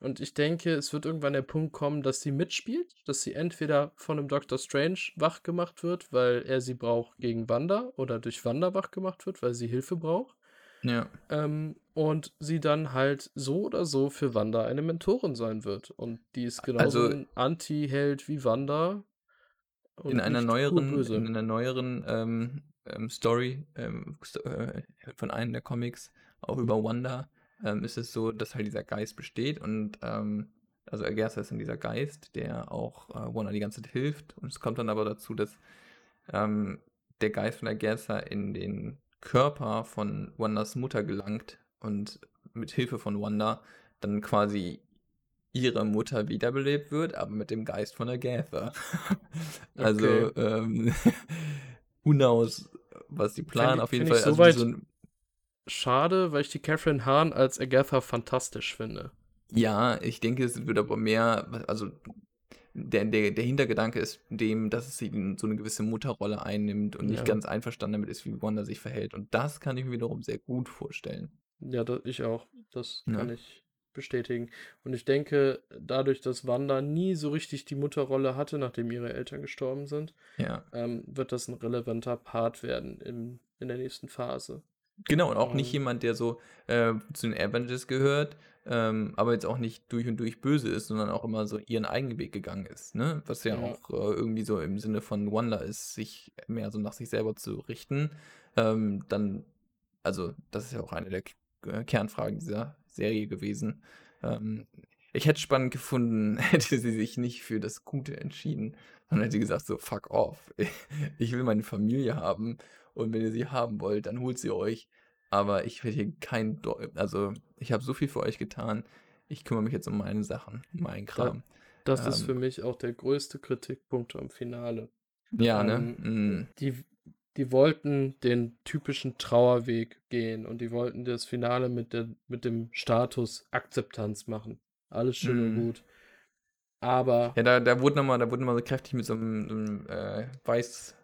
Und ich denke, es wird irgendwann der Punkt kommen, dass sie mitspielt, dass sie entweder von einem Doctor Strange wach gemacht wird, weil er sie braucht gegen Wanda, oder durch Wanda wach gemacht wird, weil sie Hilfe braucht. Ja. Ähm, und sie dann halt so oder so für Wanda eine Mentorin sein wird. Und die ist genauso Also- ein Anti-Held wie Wanda. In einer neueren, in einer neueren ähm, ähm, Story ähm, äh, von einem der Comics, auch über Wanda, ähm, ist es so, dass halt dieser Geist besteht und ähm, also Agatha ist dann dieser Geist, der auch äh, Wanda die ganze Zeit hilft und es kommt dann aber dazu, dass der Geist von Agatha in den Körper von Wandas Mutter gelangt und mit Hilfe von Wanda dann quasi ihre Mutter wiederbelebt wird, aber mit dem Geist von Agatha. also, Okay. ähm, knows, was die planen. Auf jeden Fall. ich Also soweit- so Schade, weil ich die Catherine Hahn als Agatha fantastisch finde. ja, ich denke, es wird aber mehr, also der, der, der Hintergedanke ist dem, dass sie so eine gewisse Mutterrolle einnimmt und nicht Ja. ganz einverstanden damit ist, wie Wanda sich verhält. Und das kann ich mir wiederum sehr gut vorstellen. Ja, da, ich auch. Das Ja. kann ich bestätigen. Und ich denke, dadurch, dass Wanda nie so richtig die Mutterrolle hatte, nachdem ihre Eltern gestorben sind, Ja. ähm, wird das ein relevanter Part werden im, in der nächsten Phase. Genau, und auch nicht Ähm. jemand, der so äh, zu den Avengers gehört, ähm, aber jetzt auch nicht durch und durch böse ist, sondern auch immer so ihren eigenen Weg gegangen ist, ne? Was ja, Ja. auch äh, irgendwie so im Sinne von Wanda ist, sich mehr so nach sich selber zu richten. Ähm, dann, also, das ist ja auch eine der K äh, Kernfragen dieser Serie gewesen. Ähm, ich hätte spannend gefunden, hätte sie sich nicht für das Gute entschieden, sondern hätte sie gesagt, so, fuck off. Ich will meine Familie haben und wenn ihr sie haben wollt, dann holt sie euch. Aber ich will hier kein, Do also ich habe so viel für euch getan. Ich kümmere mich jetzt um meine Sachen, um meinen Kram. Das ist Ähm. für mich auch der größte Kritikpunkt am Finale. Ja, ne? ähm, Mm. Die, die wollten den typischen Trauerweg gehen und die wollten das Finale mit, der, mit dem Status Akzeptanz machen. Alles schön Mhm. und gut. Aber Ja, da, da wurde nochmal, da wurde nochmal so kräftig mit so einem, so einem äh, Weiß,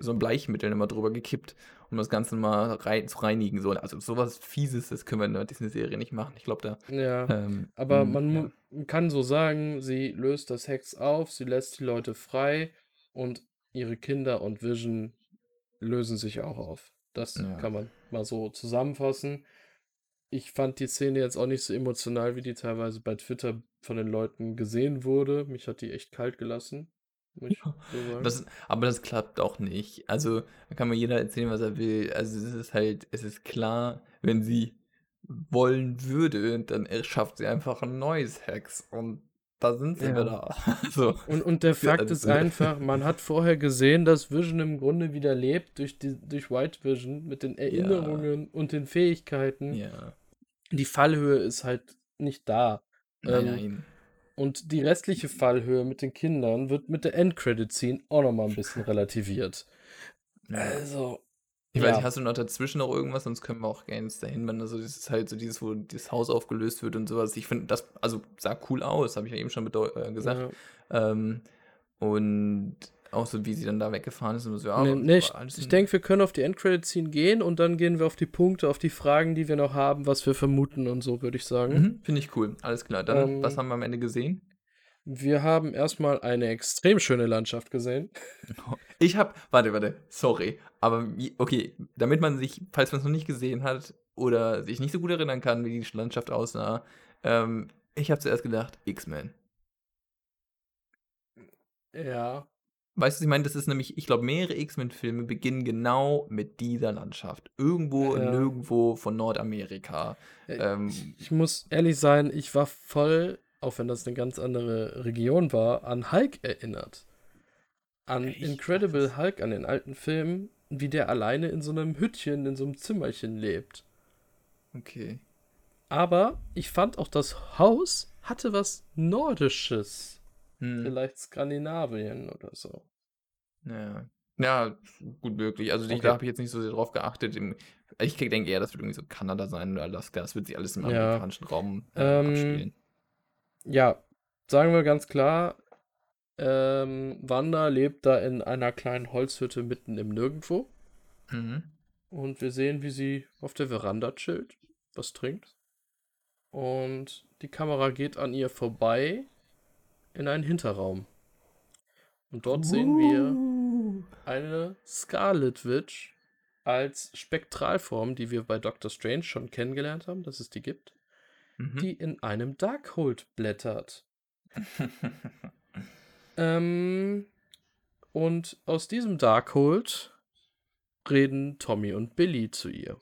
so einem Bleichmittel immer drüber gekippt, um das Ganze mal rein, zu reinigen. So. Also sowas Fieses, das können wir in der Disney-Serie nicht machen. Ich glaube, da. ja, Ähm, aber mm, man ja. kann so sagen, sie löst das Hex auf, sie lässt die Leute frei und ihre Kinder und Vision lösen sich auch auf. Das Ja. kann man mal so zusammenfassen. Ich fand die Szene jetzt auch nicht so emotional, wie die teilweise bei Twitter von den Leuten gesehen wurde. Mich hat die echt kalt gelassen. So. Das, aber das klappt auch nicht. Also, da kann mir jeder erzählen, was er will. Also, es ist halt, es ist klar, wenn sie wollen würde, dann erschafft sie einfach ein neues Hex. Und da sind sie Ja. wieder. So. Und, und der Fakt also- ist einfach, man hat vorher gesehen, dass Vision im Grunde wieder lebt durch, die, durch White Vision mit den Erinnerungen und den Fähigkeiten. Ja. Die Fallhöhe ist halt nicht da. Nein, Ähm, nein. Und die restliche Fallhöhe mit den Kindern wird mit der Endcredit-Scene auch nochmal ein bisschen relativiert. Also, Ich weiß ja. nicht, hast du noch dazwischen noch irgendwas? Sonst können wir auch gerne dahin, wenn also das ist halt so dieses, wo das Haus aufgelöst wird und sowas. Ich finde, das, also sah cool aus, habe ich ja eben schon äh, gesagt. ja. Ähm, und auch so, wie sie dann da weggefahren ist und so, ja, Nee, nee, ich ich denke, wir können auf die Endcredit-Scene gehen und dann gehen wir auf die Punkte, auf die Fragen, die wir noch haben, was wir vermuten und so, würde ich sagen. Mhm, Finde ich cool. Alles klar. Dann, Ähm, was haben wir am Ende gesehen? Wir haben erstmal eine extrem schöne Landschaft gesehen. Ich habe, warte, warte, sorry, aber okay, damit man sich, falls man es noch nicht gesehen hat, oder sich nicht so gut erinnern kann, wie die Landschaft aussah. Ähm, ich habe zuerst gedacht, X-Men. Ja. Weißt du, ich meine? Das ist nämlich, ich glaube, mehrere X-Men-Filme beginnen genau mit dieser Landschaft. Irgendwo Ja. nirgendwo von Nordamerika. Äh, Ähm, Ich, ich muss ehrlich sein, ich war voll, auch wenn das eine ganz andere Region war, an Hulk erinnert. An Echt? Incredible Hulk, an den alten Film, wie der alleine in so einem Hüttchen, in so einem Zimmerchen lebt. okay. Aber ich fand auch, das Haus hatte was Nordisches. Hm. Vielleicht Skandinavien oder so. Ja. Ja, gut möglich. Also ich, Okay. da habe ich jetzt nicht so sehr drauf geachtet. Ich denke eher, das wird irgendwie so Kanada sein oder Alaska. Das wird sich alles im Ja. amerikanischen Raum äh, Ähm, abspielen. Ja, sagen wir ganz klar, ähm, Wanda lebt da in einer kleinen Holzhütte mitten im Nirgendwo. Mhm. Und wir sehen, wie sie auf der Veranda chillt, was trinkt. Und die Kamera geht an ihr vorbei in einen Hinterraum. Und dort sehen wir eine Scarlet Witch als Spektralform, die wir bei Doctor Strange schon kennengelernt haben, dass es die gibt, Mhm. die in einem Darkhold blättert. Ähm, und aus diesem Darkhold reden Tommy und Billy zu ihr.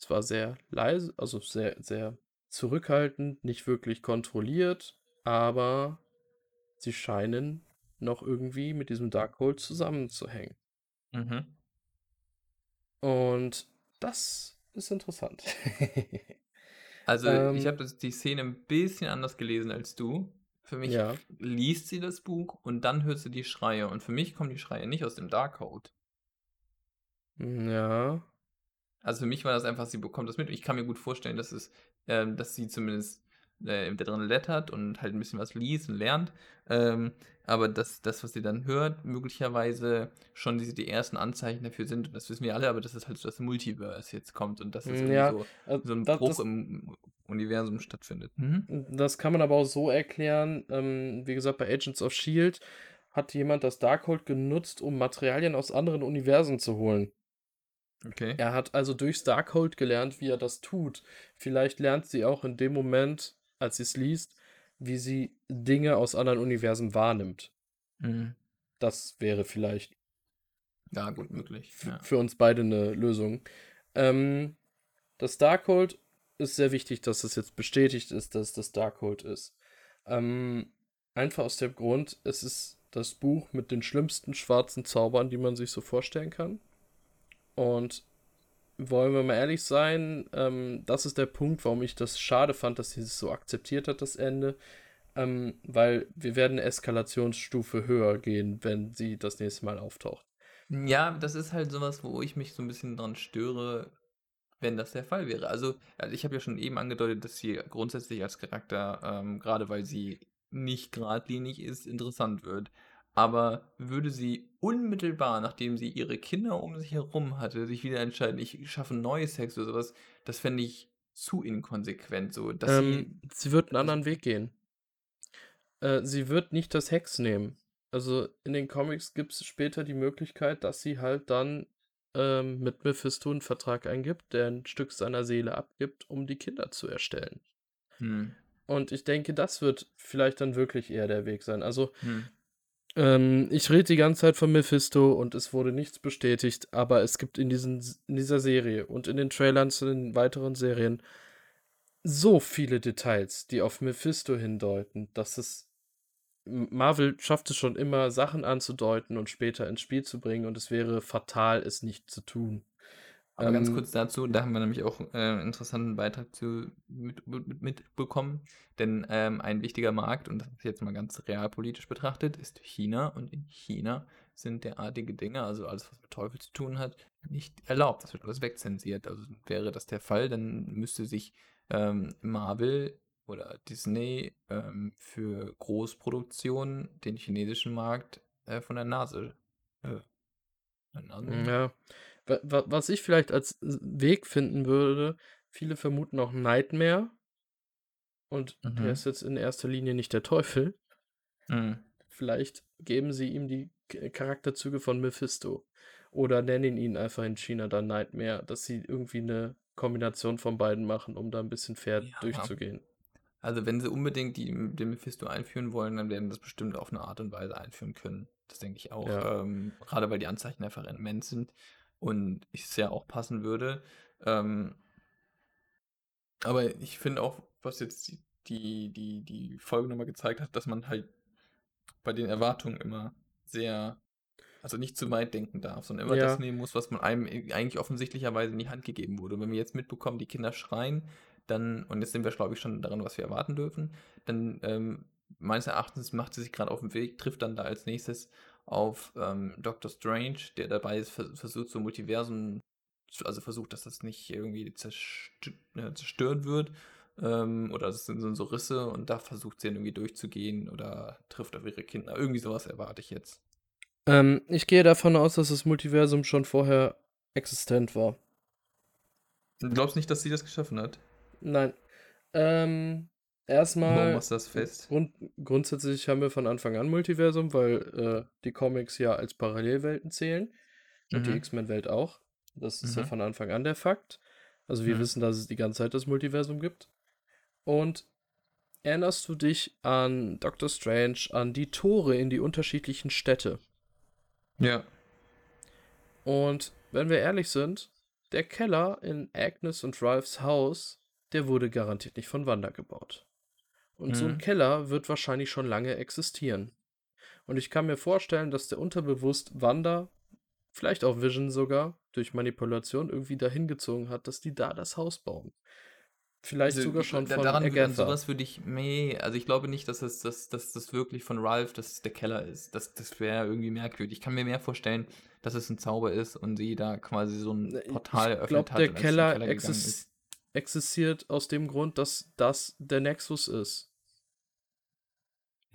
Es war sehr leise, also sehr, sehr zurückhaltend, nicht wirklich kontrolliert, aber sie scheinen noch irgendwie mit diesem Darkhold zusammenzuhängen. mhm. Und das ist interessant. Also ich Ähm, habe die Szene ein bisschen anders gelesen als du. Für mich Ja. liest sie das Buch und dann hört sie die Schreie. Und für mich kommen die Schreie nicht aus dem Darkhold. ja. Also für mich war das einfach, sie bekommt das mit. Ich kann mir gut vorstellen, dass es, ähm, dass sie zumindest äh, da drin lettert und halt ein bisschen was liest und lernt. Ähm, aber dass das, was sie dann hört, möglicherweise schon diese, die ersten Anzeichen dafür sind. Und das wissen wir alle, aber dass es halt so das Multiverse jetzt kommt und dass es irgendwie Ja, so, äh, so ein da- Bruch das, im Universum stattfindet. Mhm. Das kann man aber auch so erklären. Ähm, wie gesagt, bei Agents of Shield hat jemand das Darkhold genutzt, um Materialien aus anderen Universen zu holen. Okay. Er hat also durchs Darkhold gelernt, wie er das tut. Vielleicht lernt sie auch in dem Moment, als sie es liest, wie sie Dinge aus anderen Universen wahrnimmt. Mhm. Das wäre vielleicht Ja, gut möglich. Ja. für uns beide eine Lösung. Ähm, das Darkhold ist sehr wichtig, dass es jetzt bestätigt ist, dass das Darkhold ist. Ähm, einfach aus dem Grund, es ist das Buch mit den schlimmsten schwarzen Zaubern, die man sich so vorstellen kann. Und wollen wir mal ehrlich sein, ähm, das ist der Punkt, warum ich das schade fand, dass sie es so akzeptiert hat, das Ende. Ähm, weil wir werden eine Eskalationsstufe höher gehen, wenn sie das nächste Mal auftaucht. Ja, das ist halt sowas, wo ich mich so ein bisschen dran störe, wenn das der Fall wäre. Also, also ich habe ja schon eben angedeutet, dass sie grundsätzlich als Charakter, ähm, gerade weil sie nicht geradlinig ist, interessant wird. Aber würde sie unmittelbar, nachdem sie ihre Kinder um sich herum hatte, sich wieder entscheiden, ich schaffe neuen Sex oder sowas, das fände ich zu inkonsequent so, dass Ähm, sie wird einen anderen Weg gehen. Äh, sie wird nicht das Hex nehmen. Also in den Comics gibt es später die Möglichkeit, dass sie halt dann ähm, mit Mephisto einen Vertrag eingibt, der ein Stück seiner Seele abgibt, um die Kinder zu erstellen. sie. Hm, Und ich denke, das wird vielleicht dann wirklich eher der Weg sein. Also hm. Ähm, ich rede die ganze Zeit von Mephisto und es wurde nichts bestätigt, aber es gibt in, diesen, in dieser Serie und in den Trailern zu den weiteren Serien so viele Details, die auf Mephisto hindeuten, dass es Marvel schafft es schon immer, Sachen anzudeuten und später ins Spiel zu bringen und es wäre fatal, es nicht zu tun. Aber ganz Ähm, kurz dazu, da haben wir nämlich auch äh, einen interessanten Beitrag zu mit, mit, mitbekommen. Denn ähm, ein wichtiger Markt, und das ist jetzt mal ganz realpolitisch betrachtet, ist China. Und in China sind derartige Dinge, also alles, was mit Teufel zu tun hat, nicht erlaubt. Das wird alles wegzensiert. Also wäre das der Fall, dann müsste sich ähm, Marvel oder Disney ähm, für Großproduktionen den chinesischen Markt äh, von der Nase. Äh, von der Nase. Ja. Wa- wa- Was ich vielleicht als Weg finden würde, viele vermuten auch Nightmare. Und der Mhm. ist jetzt in erster Linie nicht der Teufel. Mhm. Vielleicht geben sie ihm die K- Charakterzüge von Mephisto. oder nennen ihn einfach in China dann Nightmare, dass sie irgendwie eine Kombination von beiden machen, um da ein bisschen fair Ja. durchzugehen. Also wenn sie unbedingt die, den Mephisto einführen wollen, dann werden das bestimmt auf eine Art und Weise einführen können. Das denke ich auch. Ja. Ähm, gerade weil die Anzeichen einfach immens sind und es ja auch passen würde. Ähm, aber ich finde auch, was jetzt die, die, die, die Folge nochmal gezeigt hat, dass man halt bei den Erwartungen immer sehr, also nicht zu weit denken darf, sondern immer Ja. das nehmen muss, was man einem eigentlich offensichtlicherweise in die Hand gegeben wurde. Und wenn wir jetzt mitbekommen, die Kinder schreien, dann, und jetzt sind wir, glaube ich, schon daran, was wir erwarten dürfen, dann ähm, meines Erachtens macht sie sich gerade auf den Weg, trifft dann da als nächstes auf ähm, Doctor Strange, der dabei ist, vers versucht, so Multiversen, zu- also versucht, dass das nicht irgendwie zerst äh, zerstört wird. Ähm, oder das sind so- Risse und da versucht sie dann irgendwie durchzugehen oder trifft auf ihre Kinder. Irgendwie sowas erwarte ich jetzt. Ähm, ich gehe davon aus, dass das Multiversum schon vorher existent war. Du glaubst nicht, dass sie das geschaffen hat? Nein. Ähm, erstmal, du das fest? grund grundsätzlich haben wir von Anfang an Multiversum, weil äh, die Comics ja als Parallelwelten zählen und die Mhm. X-Men-Welt auch. Das ist ja Mhm. von Anfang an der Fakt. Also wir Mhm. wissen, dass es die ganze Zeit das Multiversum gibt. Und erinnerst du dich an Doctor Strange, an die Tore in die unterschiedlichen Städte? Ja. Und wenn wir ehrlich sind, der Keller in Agnes und Ralphs Haus, der wurde garantiert nicht von Wanda gebaut. Und so ein Mhm. Keller wird wahrscheinlich schon lange existieren. Und ich kann mir vorstellen, dass der unterbewusst Wanda, vielleicht auch Vision sogar, durch Manipulation irgendwie dahin gezogen hat, dass die da das Haus bauen. Vielleicht Also, sogar schon da- von daran, An Agatha. sowas würde ich, nee, also ich glaube nicht, dass das, dass, dass das wirklich von Ralph, dass es der Keller ist. Das, das wäre irgendwie merkwürdig. Ich kann mir mehr vorstellen, dass es ein Zauber ist und sie da quasi so ein Ne, Portal ich eröffnet glaube, hat. der und sie in den Keller gegangen exis ist. existiert aus dem Grund, dass das der Nexus ist.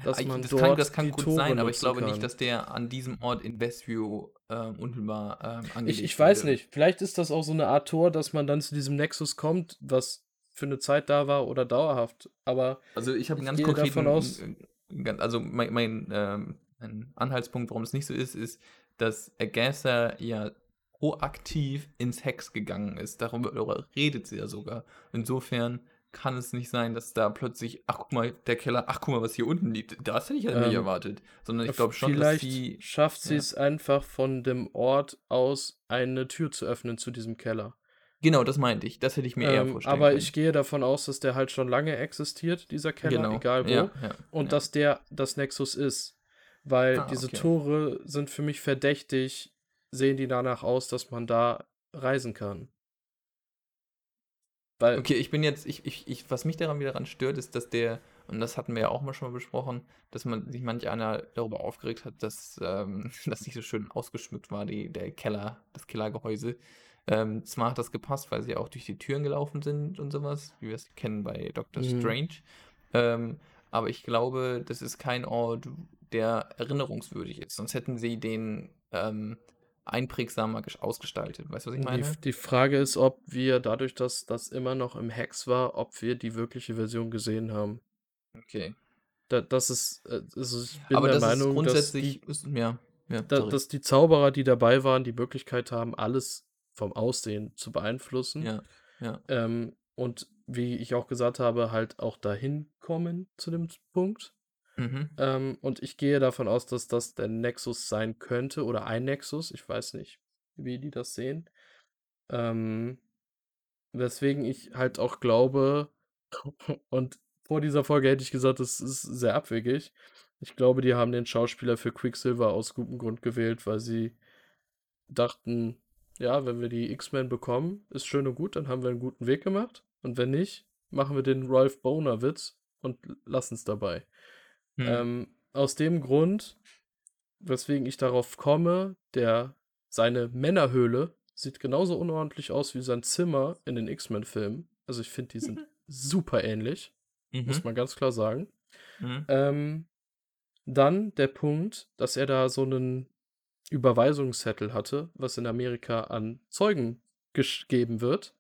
Dass Ich- man das dort kann, das kann gut Tore sein, aber ich glaube kann. nicht, dass der an diesem Ort in Westview ähm, unmittelbar ähm, Ich, angelegt ich weiß wurde. nicht. Vielleicht ist das auch so eine Art Tor, dass man dann zu diesem Nexus kommt, was für eine Zeit da war oder dauerhaft. Aber Also ich habe einen Ich ganz konkreten, davon aus- äh, also mein, mein, ähm, mein Anhaltspunkt, warum es nicht so ist, ist, dass Agatha ja proaktiv ins Hex gegangen ist. Darüber redet sie ja sogar. Insofern kann es nicht sein, dass da plötzlich, ach guck mal, der Keller, ach guck mal, was hier unten liegt. Das hätte ich ja nicht Ähm, erwartet. Sondern ich glaube schon, dass sie. schafft sie ja. es einfach von dem Ort aus eine Tür zu öffnen zu diesem Keller. Genau, das meinte ich. Das hätte ich mir eher Ähm, vorstellen aber können. ich gehe davon aus, dass der halt schon lange existiert, dieser Keller, genau. egal wo. Ja, ja, und dass der das Nexus ist. Weil Ah, diese okay. Tore sind für mich verdächtig, sehen die danach aus, dass man da reisen kann. Weil, Okay, ich bin jetzt, ich, ich, ich, was mich daran wiederan stört, ist, dass der, und das hatten wir ja auch mal schon mal besprochen, dass man sich manch einer darüber aufgeregt hat, dass ähm, das nicht so schön ausgeschmückt war, die, der Keller, das Kellergehäuse. Ähm, zwar hat das gepasst, weil sie auch durch die Türen gelaufen sind und sowas, wie wir es kennen bei Doctor Mhm. Strange. Ähm, aber ich glaube, das ist kein Ort, der erinnerungswürdig ist. Sonst hätten sie den ähm, einprägsamer ges- ausgestaltet. Weißt du, was ich meine? die, die Frage ist, ob wir dadurch, dass das immer noch im Hex war, ob wir die wirkliche Version gesehen haben. Okay. Da, das ist, äh, also ich bin Aber der Meinung, dass grundsätzlich, die, ist, ja, ja, da, dass die Zauberer, die dabei waren, die Möglichkeit haben, alles vom Aussehen zu beeinflussen. ja, ja. Ähm, und wie ich auch gesagt habe, halt auch dahin kommen zu dem Punkt. Mhm. Ähm, und ich gehe davon aus, dass das der Nexus sein könnte oder ein Nexus. Ich weiß nicht, wie die das sehen. Ähm, weswegen ich halt auch glaube, und vor dieser Folge hätte ich gesagt, das ist sehr abwegig. Ich glaube, die haben den Schauspieler für Quicksilver aus gutem Grund gewählt, weil sie dachten, ja, wenn wir die X-Men bekommen, ist schön und gut, dann haben wir einen guten Weg gemacht. Und wenn nicht, machen wir den Ralph Boner-Witz und lassen es dabei. Hm. Ähm, aus dem Grund, weswegen ich darauf komme, der seine Männerhöhle sieht genauso unordentlich aus wie sein Zimmer in den X-Men-Filmen. Also ich finde, die sind super ähnlich, muss Mhm. man ganz klar sagen. Mhm. Ähm, dann der Punkt, dass er da so einen Überweisungszettel hatte, was in Amerika an Zeugen gegeben wird.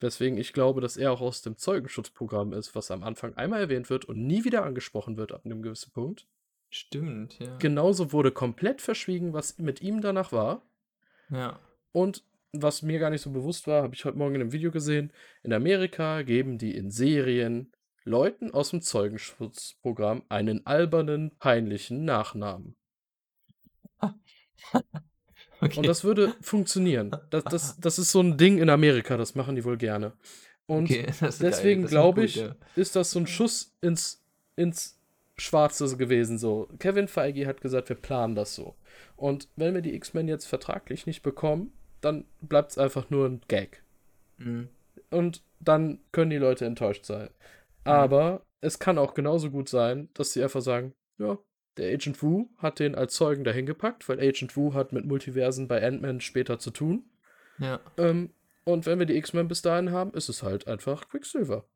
Weswegen ich glaube, dass er auch aus dem Zeugenschutzprogramm ist, was am Anfang einmal erwähnt wird und nie wieder angesprochen wird ab einem gewissen Punkt. Stimmt, ja. Genauso wurde komplett verschwiegen, was mit ihm danach war. Ja. Und was mir gar nicht so bewusst war, habe ich heute Morgen in einem Video gesehen. In Amerika geben die in Serien Leuten aus dem Zeugenschutzprogramm einen albernen, peinlichen Nachnamen. Okay. Und das würde funktionieren. Das, das, das ist so ein Ding in Amerika, das machen die wohl gerne. Und okay, deswegen glaube gut, ich, ja. ist das so ein Schuss ins, ins Schwarze gewesen. So, Kevin Feige hat gesagt, wir planen das so. Und wenn wir die X-Men jetzt vertraglich nicht bekommen, dann bleibt es einfach nur ein Gag. Mhm. Und dann können die Leute enttäuscht sein. Aber es kann auch genauso gut sein, dass sie einfach sagen, ja, der Agent Wu hat den als Zeugen dahin gepackt, weil Agent Wu hat mit Multiversen bei Ant-Man später zu tun. Ja. Ähm, und wenn wir die X-Men bis dahin haben, ist es halt einfach Quicksilver,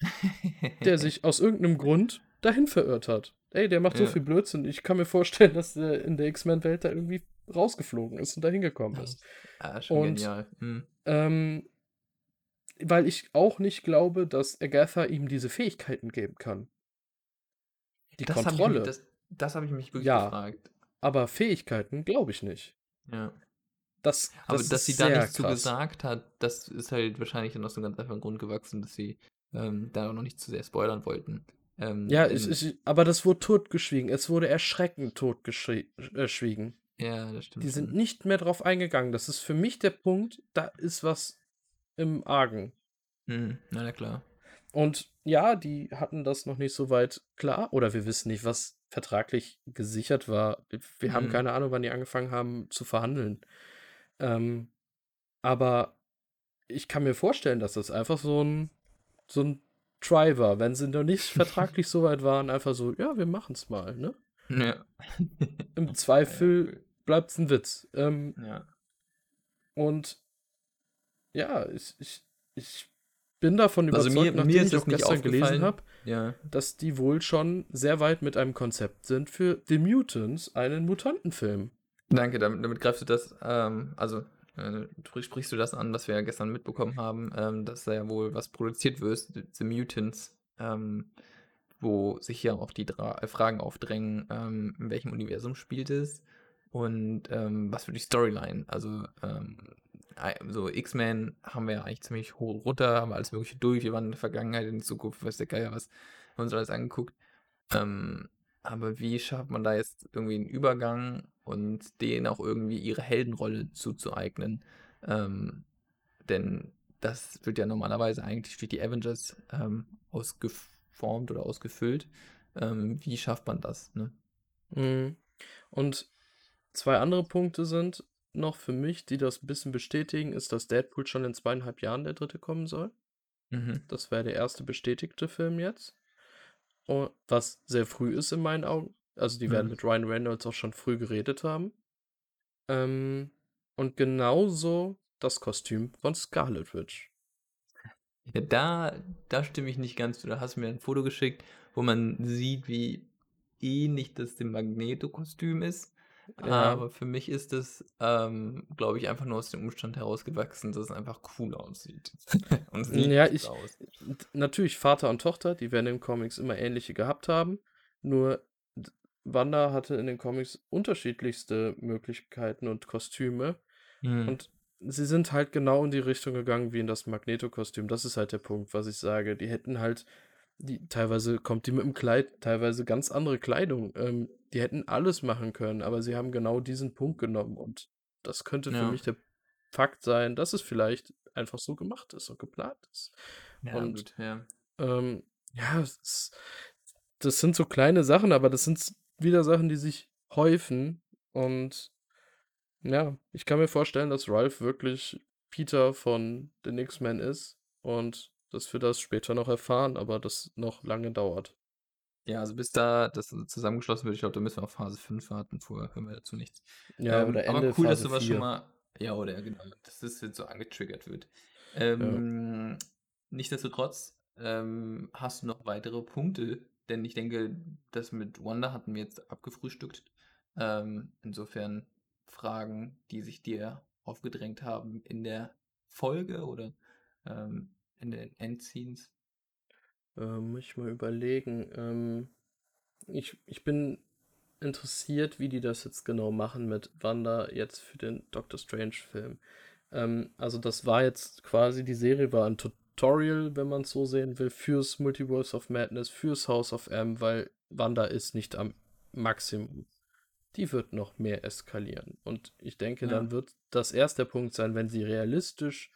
der sich aus irgendeinem Grund dahin verirrt hat. Ey, der macht so Ja. viel Blödsinn. Ich kann mir vorstellen, dass der in der X-Men-Welt da irgendwie rausgeflogen ist und dahin gekommen ist. Ah, schon Und- genial. Mhm. Ähm, weil ich auch nicht glaube, dass Agatha ihm diese Fähigkeiten geben kann. Die Das Kontrolle. mich, das, das habe ich mich wirklich Ja. gefragt. aber Fähigkeiten glaube ich nicht. Ja. Das, Aber das dass ist sie da nichts zu gesagt hat, das ist halt wahrscheinlich dann aus einem ganz einfachen Grund gewachsen, dass sie ähm, da auch noch nicht zu sehr spoilern wollten. Ähm, Ja, ich, ich, aber das wurde totgeschwiegen. Es wurde erschreckend totgeschwiegen. ja, das stimmt. Die sind nicht mehr drauf eingegangen. Das ist für mich der Punkt, da ist was im Argen. Mhm. Na, na klar. Und ja, die hatten das noch nicht so weit klar. Oder wir wissen nicht, was vertraglich gesichert war. Wir haben Mhm. keine Ahnung, wann die angefangen haben zu verhandeln. Ähm, aber ich kann mir vorstellen, dass das einfach so ein, so ein Try war. Wenn sie noch nicht vertraglich so weit waren, einfach so, ja, wir machen es mal. Ne? Ja. Im Zweifel bleibt es ein Witz. Ähm, Ja. Und ja, ich, ich, ich bin davon Also überzeugt, mir- mir nachdem ist ich auch gestern gelesen habe, Ja. dass die wohl schon sehr weit mit einem Konzept sind für The Mutants, einen Mutantenfilm. Danke, damit, damit greifst du das, ähm, also äh, sprich- sprichst du das an, was wir ja gestern mitbekommen haben, ähm, dass da ja wohl was produziert wird, The Mutants, ähm, wo sich ja auch die Dra äh, Fragen aufdrängen, ähm, in welchem Universum spielt es und ähm, was für die Storyline. Also ähm, so X-Men haben wir ja eigentlich ziemlich hoch runter, haben alles mögliche durch, wir waren in der Vergangenheit, in der Zukunft, weiß der Geier was, haben uns alles angeguckt. Ähm, aber wie schafft man da jetzt irgendwie einen Übergang und denen auch irgendwie ihre Heldenrolle zuzueignen? Ähm, denn das wird ja normalerweise eigentlich durch die Avengers ähm, ausgeformt oder ausgefüllt. Ähm, wie schafft man das? Ne? Mhm. Und zwei andere Punkte sind noch für mich, die das ein bisschen bestätigen, ist, dass Deadpool schon in zweieinhalb Jahren der dritte kommen soll. Mhm. Das wäre der erste bestätigte Film jetzt. Und was sehr früh ist in meinen Augen. Also die werden Mhm. mit Ryan Reynolds auch schon früh geredet haben. Ähm, und genauso das Kostüm von Scarlet Witch. Ja, da, da stimme ich nicht ganz zu. Da hast du mir ein Foto geschickt, wo man sieht, wie ähnlich das dem Magneto-Kostüm ist. Ja. Aber für mich ist es, ähm, glaube ich, einfach nur aus dem Umstand herausgewachsen, dass es einfach cool aussieht. Und es sieht Ja, ich- aus. Und natürlich Vater und Tochter, die werden in Comics immer ähnliche gehabt haben. Nur Wanda hatte in den Comics unterschiedlichste Möglichkeiten und Kostüme. Mhm. Und sie sind halt genau in die Richtung gegangen wie in das Magneto-Kostüm. Das ist halt der Punkt, was ich sage. Die hätten halt, die, teilweise kommt die mit dem Kleid, teilweise ganz andere Kleidung. Ähm, die hätten alles machen können, aber sie haben genau diesen Punkt genommen. Und das könnte für Ja. mich der Fakt sein, dass es vielleicht einfach so gemacht ist und geplant ist. ja, und- gut, ja. Ähm, ja, ist, das sind so kleine Sachen, aber das sind wieder Sachen, die sich häufen. Und ja, ich kann mir vorstellen, dass Ralph wirklich Peter von den X-Men ist und dass wir das später noch erfahren, aber das noch lange dauert. Ja, also bis da das zusammengeschlossen wird, ich glaube, da müssen wir auf Phase 5 warten, vorher hören wir dazu nichts. Ja, Ähm, oder Ende aber cool, dass Phase sowas 4. schon mal. Ja, oder genau, dass das jetzt so angetriggert wird. Ähm, Nichtsdestotrotz ähm, hast du noch weitere Punkte, denn ich denke, das mit Wanda hatten wir jetzt abgefrühstückt. Ähm, insofern Fragen, die sich dir aufgedrängt haben in der Folge oder ähm, in den Endscenes. Ähm, muss ich mal überlegen. Ähm, ich, ich bin interessiert, wie die das jetzt genau machen mit Wanda jetzt für den Doctor Strange-Film. Ähm, also, das war jetzt quasi, die Serie war ein Tutorial, wenn man es so sehen will, fürs Multiverse of Madness, fürs House of M, weil Wanda ist nicht am Maximum. Die wird noch mehr eskalieren. Und ich denke, Ja. dann wird das erste Punkt sein, wenn sie realistisch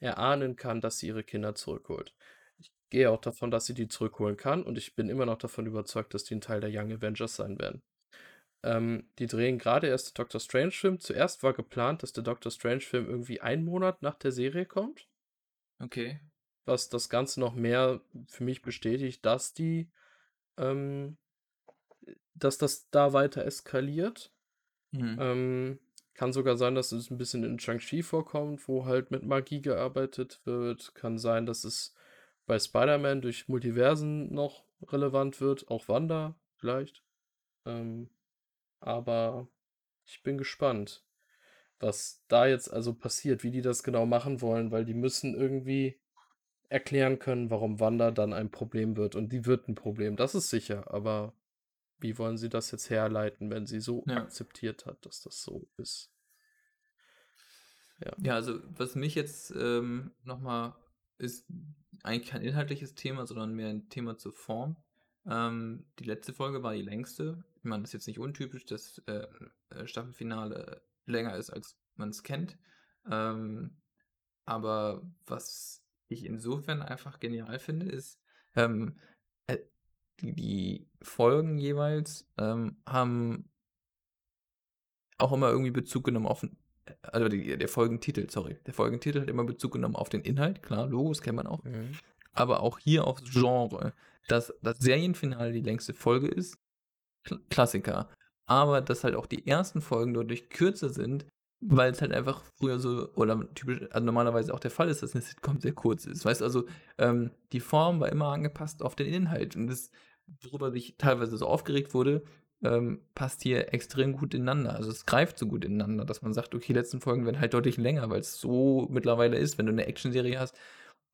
erahnen kann, dass sie ihre Kinder zurückholt. Ich gehe auch davon, dass sie die zurückholen kann und ich bin immer noch davon überzeugt, dass die ein Teil der Young Avengers sein werden. Ähm, die drehen gerade erst den Doctor Strange-Film. Zuerst war geplant, dass der Doctor Strange-Film irgendwie einen Monat nach der Serie kommt, Okay. was das Ganze noch mehr für mich bestätigt, dass die, ähm, dass das da weiter eskaliert. Mhm. Ähm, kann sogar sein, dass es ein bisschen in Shang-Chi vorkommt, wo halt mit Magie gearbeitet wird. Kann sein, dass es bei Spider-Man durch Multiversen noch relevant wird, auch Wanda vielleicht. Ähm, aber ich bin gespannt, was da jetzt also passiert, wie die das genau machen wollen, weil die müssen irgendwie erklären können, warum Wanda dann ein Problem wird. Und die wird ein Problem, das ist sicher, aber wie wollen sie das jetzt herleiten, wenn sie so Ja. akzeptiert hat, dass das so ist? Ja. Ja, also was mich jetzt ähm, nochmal ist eigentlich kein inhaltliches Thema, sondern mehr ein Thema zur Form. Ähm, die letzte Folge war die längste. Ich meine, das ist jetzt nicht untypisch, dass äh, äh, Staffelfinale länger ist, als man es kennt. Ähm, aber was ich insofern einfach genial finde, ist, ähm, äh, die, die Folgen jeweils ähm, haben auch immer irgendwie Bezug genommen auf den, also die, der Folgentitel, sorry. Der Folgentitel hat immer Bezug genommen auf den Inhalt, klar, Logos kennt man auch. Mhm. Aber auch hier aufs Genre. Dass das Serienfinale die längste Folge ist, Kl Klassiker. Aber dass halt auch die ersten Folgen dadurch kürzer sind, weil es halt einfach früher so, oder typisch, also normalerweise auch der Fall ist, dass eine Sitcom sehr kurz ist. Weißt also ähm, die Form war immer angepasst auf den Inhalt. Und das, worüber sich teilweise so aufgeregt wurde, ähm, passt hier extrem gut ineinander. Also es greift so gut ineinander, dass man sagt, okay, die letzten Folgen werden halt deutlich länger, weil es so mittlerweile ist, wenn du eine Actionserie hast,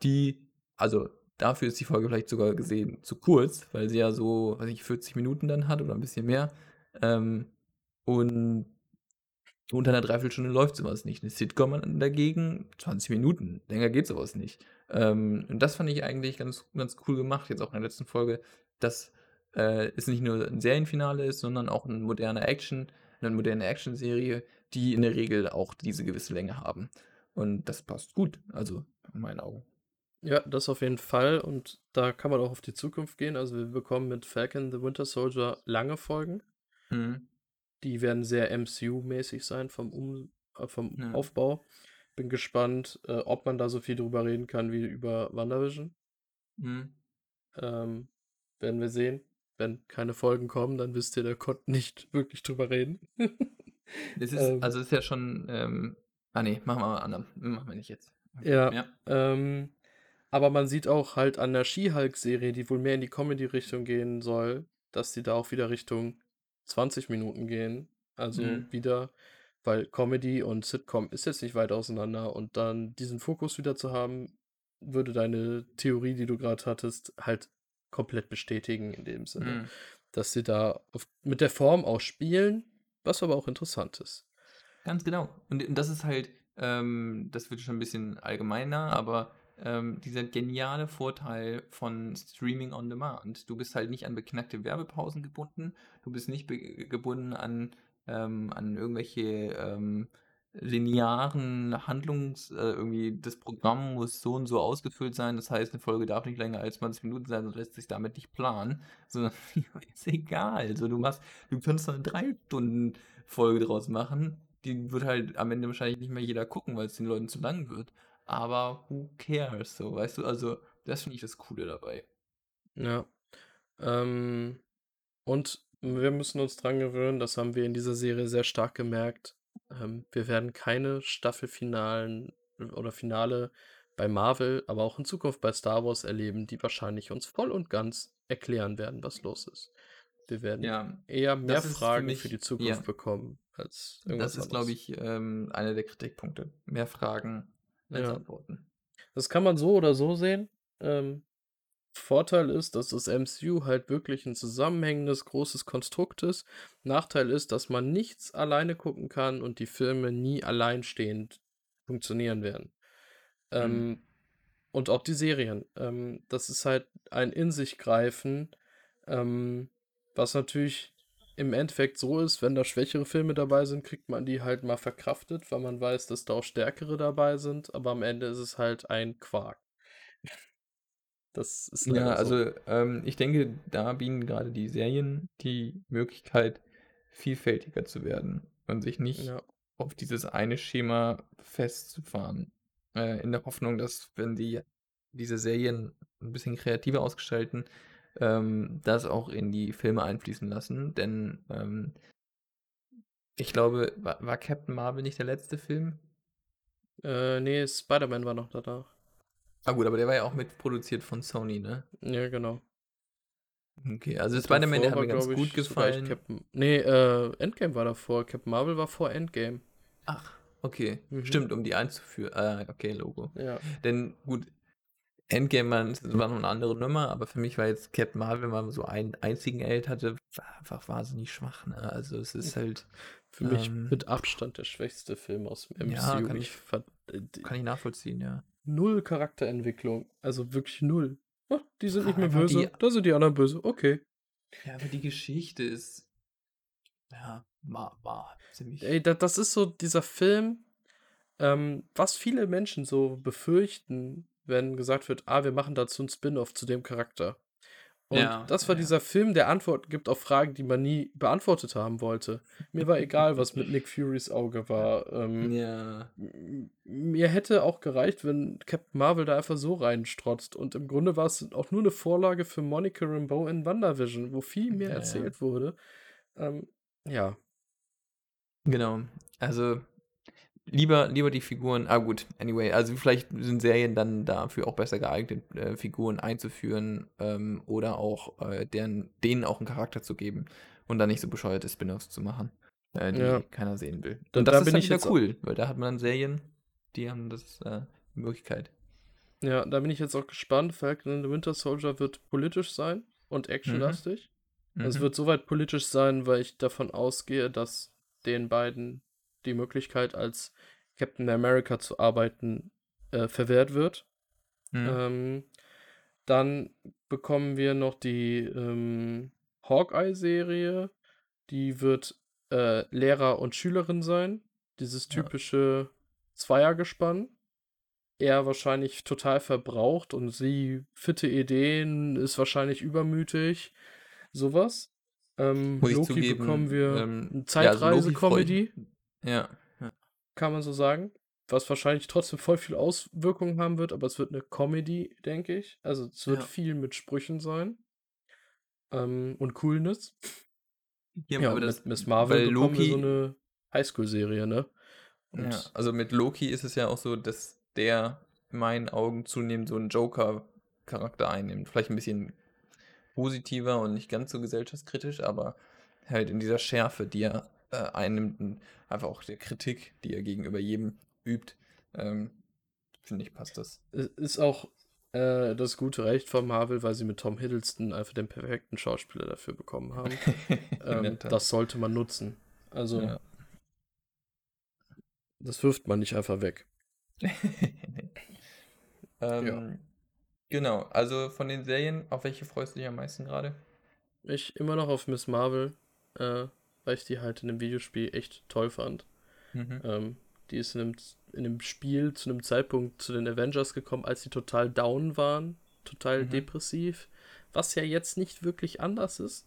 die, also dafür ist die Folge vielleicht sogar gesehen zu kurz, weil sie ja so, weiß ich, 40 Minuten dann hat oder ein bisschen mehr. Ähm, und unter einer Dreiviertelstunde läuft sowas nicht. Eine Sitcom dagegen 20 Minuten. Länger geht sowas nicht. Ähm, und das fand ich eigentlich ganz, ganz cool gemacht, jetzt auch in der letzten Folge, dass äh, es nicht nur ein Serienfinale ist, sondern auch ein moderner Action, eine moderne Action-Serie, die in der Regel auch diese gewisse Länge haben. Und das passt gut, also in meinen Augen. Ja, das auf jeden Fall. Und da kann man auch auf die Zukunft gehen. Also wir bekommen mit Falcon the Winter Soldier lange Folgen. Mhm. Die werden sehr MCU-mäßig sein vom, um äh, vom Ja. Aufbau. Bin gespannt, äh, ob man da so viel drüber reden kann wie über WandaVision. Mhm. Ähm, werden wir sehen. Wenn keine Folgen kommen, dann wisst ihr, der konnte nicht wirklich drüber reden. Es ist, Ähm. also es ist ja schon, ähm, ah nee, machen wir mal anderen. Machen wir nicht jetzt. Ja. Ja. Ähm, aber man sieht auch halt an der She-Hulk-Serie, die wohl mehr in die Comedy-Richtung gehen soll, dass die da auch wieder Richtung 20 Minuten gehen. Also Mhm. wieder, weil Comedy und Sitcom ist jetzt nicht weit auseinander und dann diesen Fokus wieder zu haben, würde deine Theorie, die du gerade hattest, halt komplett bestätigen in dem Sinne, Mhm. dass sie da auf, mit der Form auch spielen, was aber auch interessant ist. Ganz genau. Und, und das ist halt, ähm, das wird schon ein bisschen allgemeiner, aber ähm, dieser geniale Vorteil von Streaming on Demand. Du bist halt nicht an beknackte Werbepausen gebunden, du bist nicht be gebunden an, ähm, an irgendwelche ähm, linearen Handlungs, äh, irgendwie das Programm muss so und so ausgefüllt sein, das heißt, eine Folge darf nicht länger als 20 Minuten sein, sonst lässt sich damit nicht planen, sondern ist egal. Also du machst, du kannst eine drei Stunden Folge draus machen, die wird halt am Ende wahrscheinlich nicht mehr jeder gucken, weil es den Leuten zu lang wird. Aber who cares, so, weißt du? Also, das finde ich das Coole dabei. Ja. Ähm, und wir müssen uns dran gewöhnen, das haben wir in dieser Serie sehr stark gemerkt. Ähm, wir werden keine Staffelfinalen oder Finale bei Marvel, aber auch in Zukunft bei Star Wars erleben, die wahrscheinlich uns voll und ganz erklären werden, was los ist. Wir werden Ja, eher mehr ist für Fragen mich- für die Zukunft ja. bekommen als irgendwas das ist, glaube ich, ähm, einer der Kritikpunkte. Mehr Fragen Ja. Antworten. Das kann man so oder so sehen. Ähm, Vorteil ist, dass das MCU halt wirklich 'n zusammenhängendes großes Konstrukt ist. Nachteil ist, dass man nichts alleine gucken kann und die Filme nie alleinstehend funktionieren werden. Mhm. Ähm, und auch die Serien. Ähm, das ist halt ein In-sich-Greifen, ähm, was natürlich im Endeffekt so ist, wenn da schwächere Filme dabei sind, kriegt man die halt mal verkraftet, weil man weiß, dass da auch stärkere dabei sind, aber am Ende ist es halt ein Quark. Das ist Ja, so. also, ähm, ich denke, da bieten gerade die Serien die Möglichkeit, vielfältiger zu werden und sich nicht Ja. auf dieses eine Schema festzufahren. Äh, in der Hoffnung, dass, wenn die diese Serien 'n bisschen kreativer ausgestalten, ähm, das auch in die Filme einfließen lassen, denn, ähm ich glaube, wa war Captain Marvel nicht der letzte Film? Äh, ne, Spider-Man war noch danach. Ah gut, aber der war ja auch mitproduziert von Sony, ne? Ja, genau. Okay, also Spider-Man, der hat mir war, ganz gut gefallen. Captain ne, äh, Endgame war davor. Captain Marvel war vor Endgame. Ach, okay. Mhm. Stimmt, um die einzuführen. Ah, okay, Logo. Ja. Denn gut, Endgame war noch 'ne andere Nummer, aber für mich war jetzt Captain Marvel, wenn man so einen einzigen Held hatte, war einfach wahnsinnig schwach, ne? Also, es ist halt, Für mich ähm mit Abstand der schwächste Film aus dem Ja, MCU. kann Ich äh, kann ich nachvollziehen, ja. null Charakterentwicklung, also wirklich null. „Ah, die sind nicht mehr böse, die da sind die anderen böse, okay.“ Ja, aber die Geschichte ist ja, war war ziemlich Ey, da das ist so dieser Film, ähm, was viele Menschen so befürchten, wenn gesagt wird: „Ah, wir machen dazu 'n Spin-off zu dem Charakter.“ Und Ja, das war ja, dieser Film, der Antworten gibt auf Fragen, die man nie beantwortet haben wollte. Mir war egal, was mit Nick Furys Auge war. Ähm, Ja. mir hätte auch gereicht, wenn Captain Marvel da einfach so reinstrotzt. Und im Grunde war es auch nur 'ne Vorlage für Monica Rambeau in WandaVision, wo viel mehr erzählt wurde. Ähm, ja. Genau. Also, lieber lieber die Figuren ah gut, anyway, also vielleicht sind Serien dann dafür auch besser geeignet, äh, Figuren einzuführen, ähm, oder auch, äh, deren denen auch 'n Charakter zu geben und dann nicht so bescheuerte Spin-offs zu machen, äh, die Ja. keiner sehen will. Da Und das da ist bin ich wieder cool, weil da hat man dann Serien, die haben das, äh, die Möglichkeit. Ja, da bin ich jetzt auch gespannt. Falcon and the Winter Soldier wird politisch sein und Mhm. actionlastig. Es Mhm. wird soweit politisch sein, weil ich davon ausgehe, dass den beiden die Möglichkeit, als Captain America zu arbeiten, äh, verwehrt wird. Mhm. Ähm, dann bekommen wir noch die, ähm, Hawkeye-Serie. Die wird, äh, Lehrer und Schülerin sein. Dieses Ja. typische Zweiergespann. Er wahrscheinlich total verbraucht und sie fitte Ideen, ist wahrscheinlich übermütig, so was. Ähm, Loki bekommen zugeben, wir ähm, 'n ja, also Loki ja, ja. Kann man so sagen. Was wahrscheinlich trotzdem voll viel Auswirkungen haben wird, aber es wird 'ne Comedy, denke ich. Also, es wird Ja. viel mit Sprüchen sein. Ähm, und Coolness. Ja, Ja, aber das mit Miss Marvel bekommen wir so Loki 'ne Highschool-Serie, ne? Ja, Und also mit Loki ist es ja auch so, dass der in meinen Augen zunehmend so 'n Joker-Charakter einnimmt. Vielleicht 'n bisschen positiver und nicht ganz so gesellschaftskritisch, aber halt in dieser Schärfe, die er, äh, einnimmt und einfach auch der Kritik, die er gegenüber jedem übt, ähm, finde ich, passt das. Ist auch, äh, das gute Recht von Marvel, weil sie mit Tom Hiddleston einfach den perfekten Schauspieler dafür bekommen haben. Ähm, das sollte man nutzen. Also Ja. das wirft man nicht einfach weg. Ja. Ähm, genau, also von den Serien, auf welche freust du dich am meisten grade? Ich immer noch auf Miss Marvel, äh, weil ich die halt in dem Videospiel echt toll fand. Mhm. Ähm, die ist in 'nem z in 'nem Spiel zu 'nem Zeitpunkt zu den Avengers gekommen, als sie total down waren, total Mhm. depressiv, was ja jetzt nicht wirklich anders ist.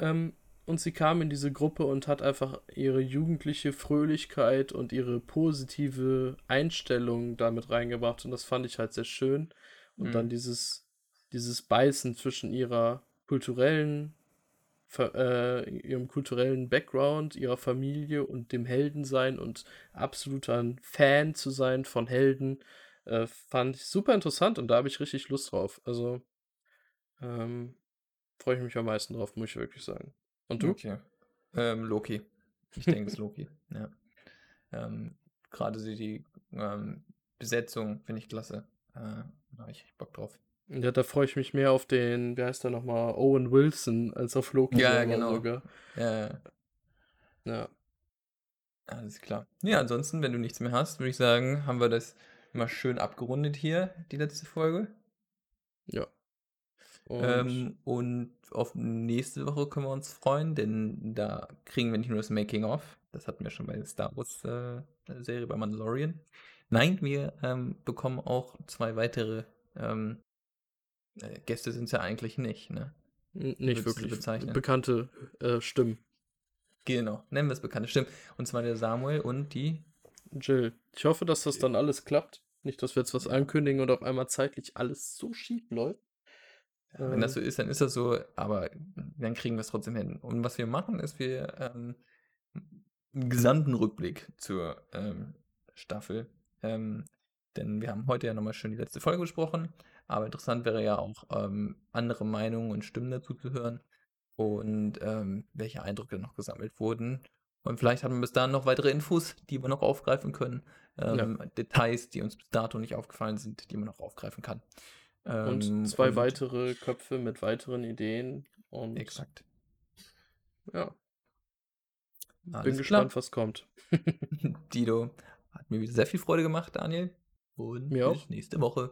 Ähm, und sie kam in diese Gruppe und hat einfach ihre jugendliche Fröhlichkeit und ihre positive Einstellung da mit reingebracht und das fand ich halt sehr schön. Und dann Mhm. dieses dieses Beißen zwischen ihrer kulturellen äh, ihrem kulturellen Background, ihrer Familie und dem Heldensein und absoluter Fan zu sein von Helden, äh, fand ich super interessant und da habe ich richtig Lust drauf. Also, ähm, freue ich mich am meisten drauf, muss ich wirklich sagen. Und du? Okay. Ähm, Loki. Ich denke, es ist Loki, ja. Ähm, grade so die, ähm, Besetzung finde ich klasse. Äh, da habe ich Bock drauf. Ja, da freue ich mich mehr auf den, wie heißt der nochmal, Owen Wilson, als auf Loki Ja, genau. sogar. Ja, ja. Ja. Alles klar. Ja, ansonsten, wenn du nichts mehr hast, würde ich sagen, haben wir das mal schön abgerundet hier, die letzte Folge. Ja. Und Ähm, und auf nächste Woche können wir uns freuen, denn da kriegen wir nicht nur das Making-of, das hatten wir schon bei der Star Wars äh, Serie bei Mandalorian. Nein, wir ähm, bekommen auch zwei weitere ähm, äh, Gäste sind es ja eigentlich nicht, ne? n- nicht würdest wirklich bezeichnen? bekannte äh, Stimmen. Genau, nennen wir es bekannte Stimmen. Und zwar der Samuel und die. Jill. Ich hoffe, dass das dann alles klappt. Nicht, dass wir jetzt was ankündigen und auf einmal zeitlich alles so schief läuft. Ja, wenn das Ähm, so ist, dann ist das so, aber dann kriegen wir es trotzdem hin. Und was wir machen, ist, wir ähm, einen gesamten Rückblick zur ähm, Staffel. Ähm, denn wir haben heute ja nochmal schön die letzte Folge besprochen. Aber interessant wäre ja auch, ähm, andere Meinungen und Stimmen dazu zu hören. Und ähm, welche Eindrücke noch gesammelt wurden. Und vielleicht haben wir bis dahin noch weitere Infos, die wir noch aufgreifen können. Ähm, Details, die uns bis dato nicht aufgefallen sind, die man noch aufgreifen kann. Und Ähm, zwei und- weitere Köpfe mit weiteren Ideen. Und Exakt. ja, Alles bin gespannt, was kommt. Dido, hat mir wieder sehr viel Freude gemacht, Daniel. Und Mir bis auch. nächste Woche.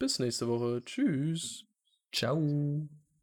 Bis nächste Woche. Tschüss. Ciao.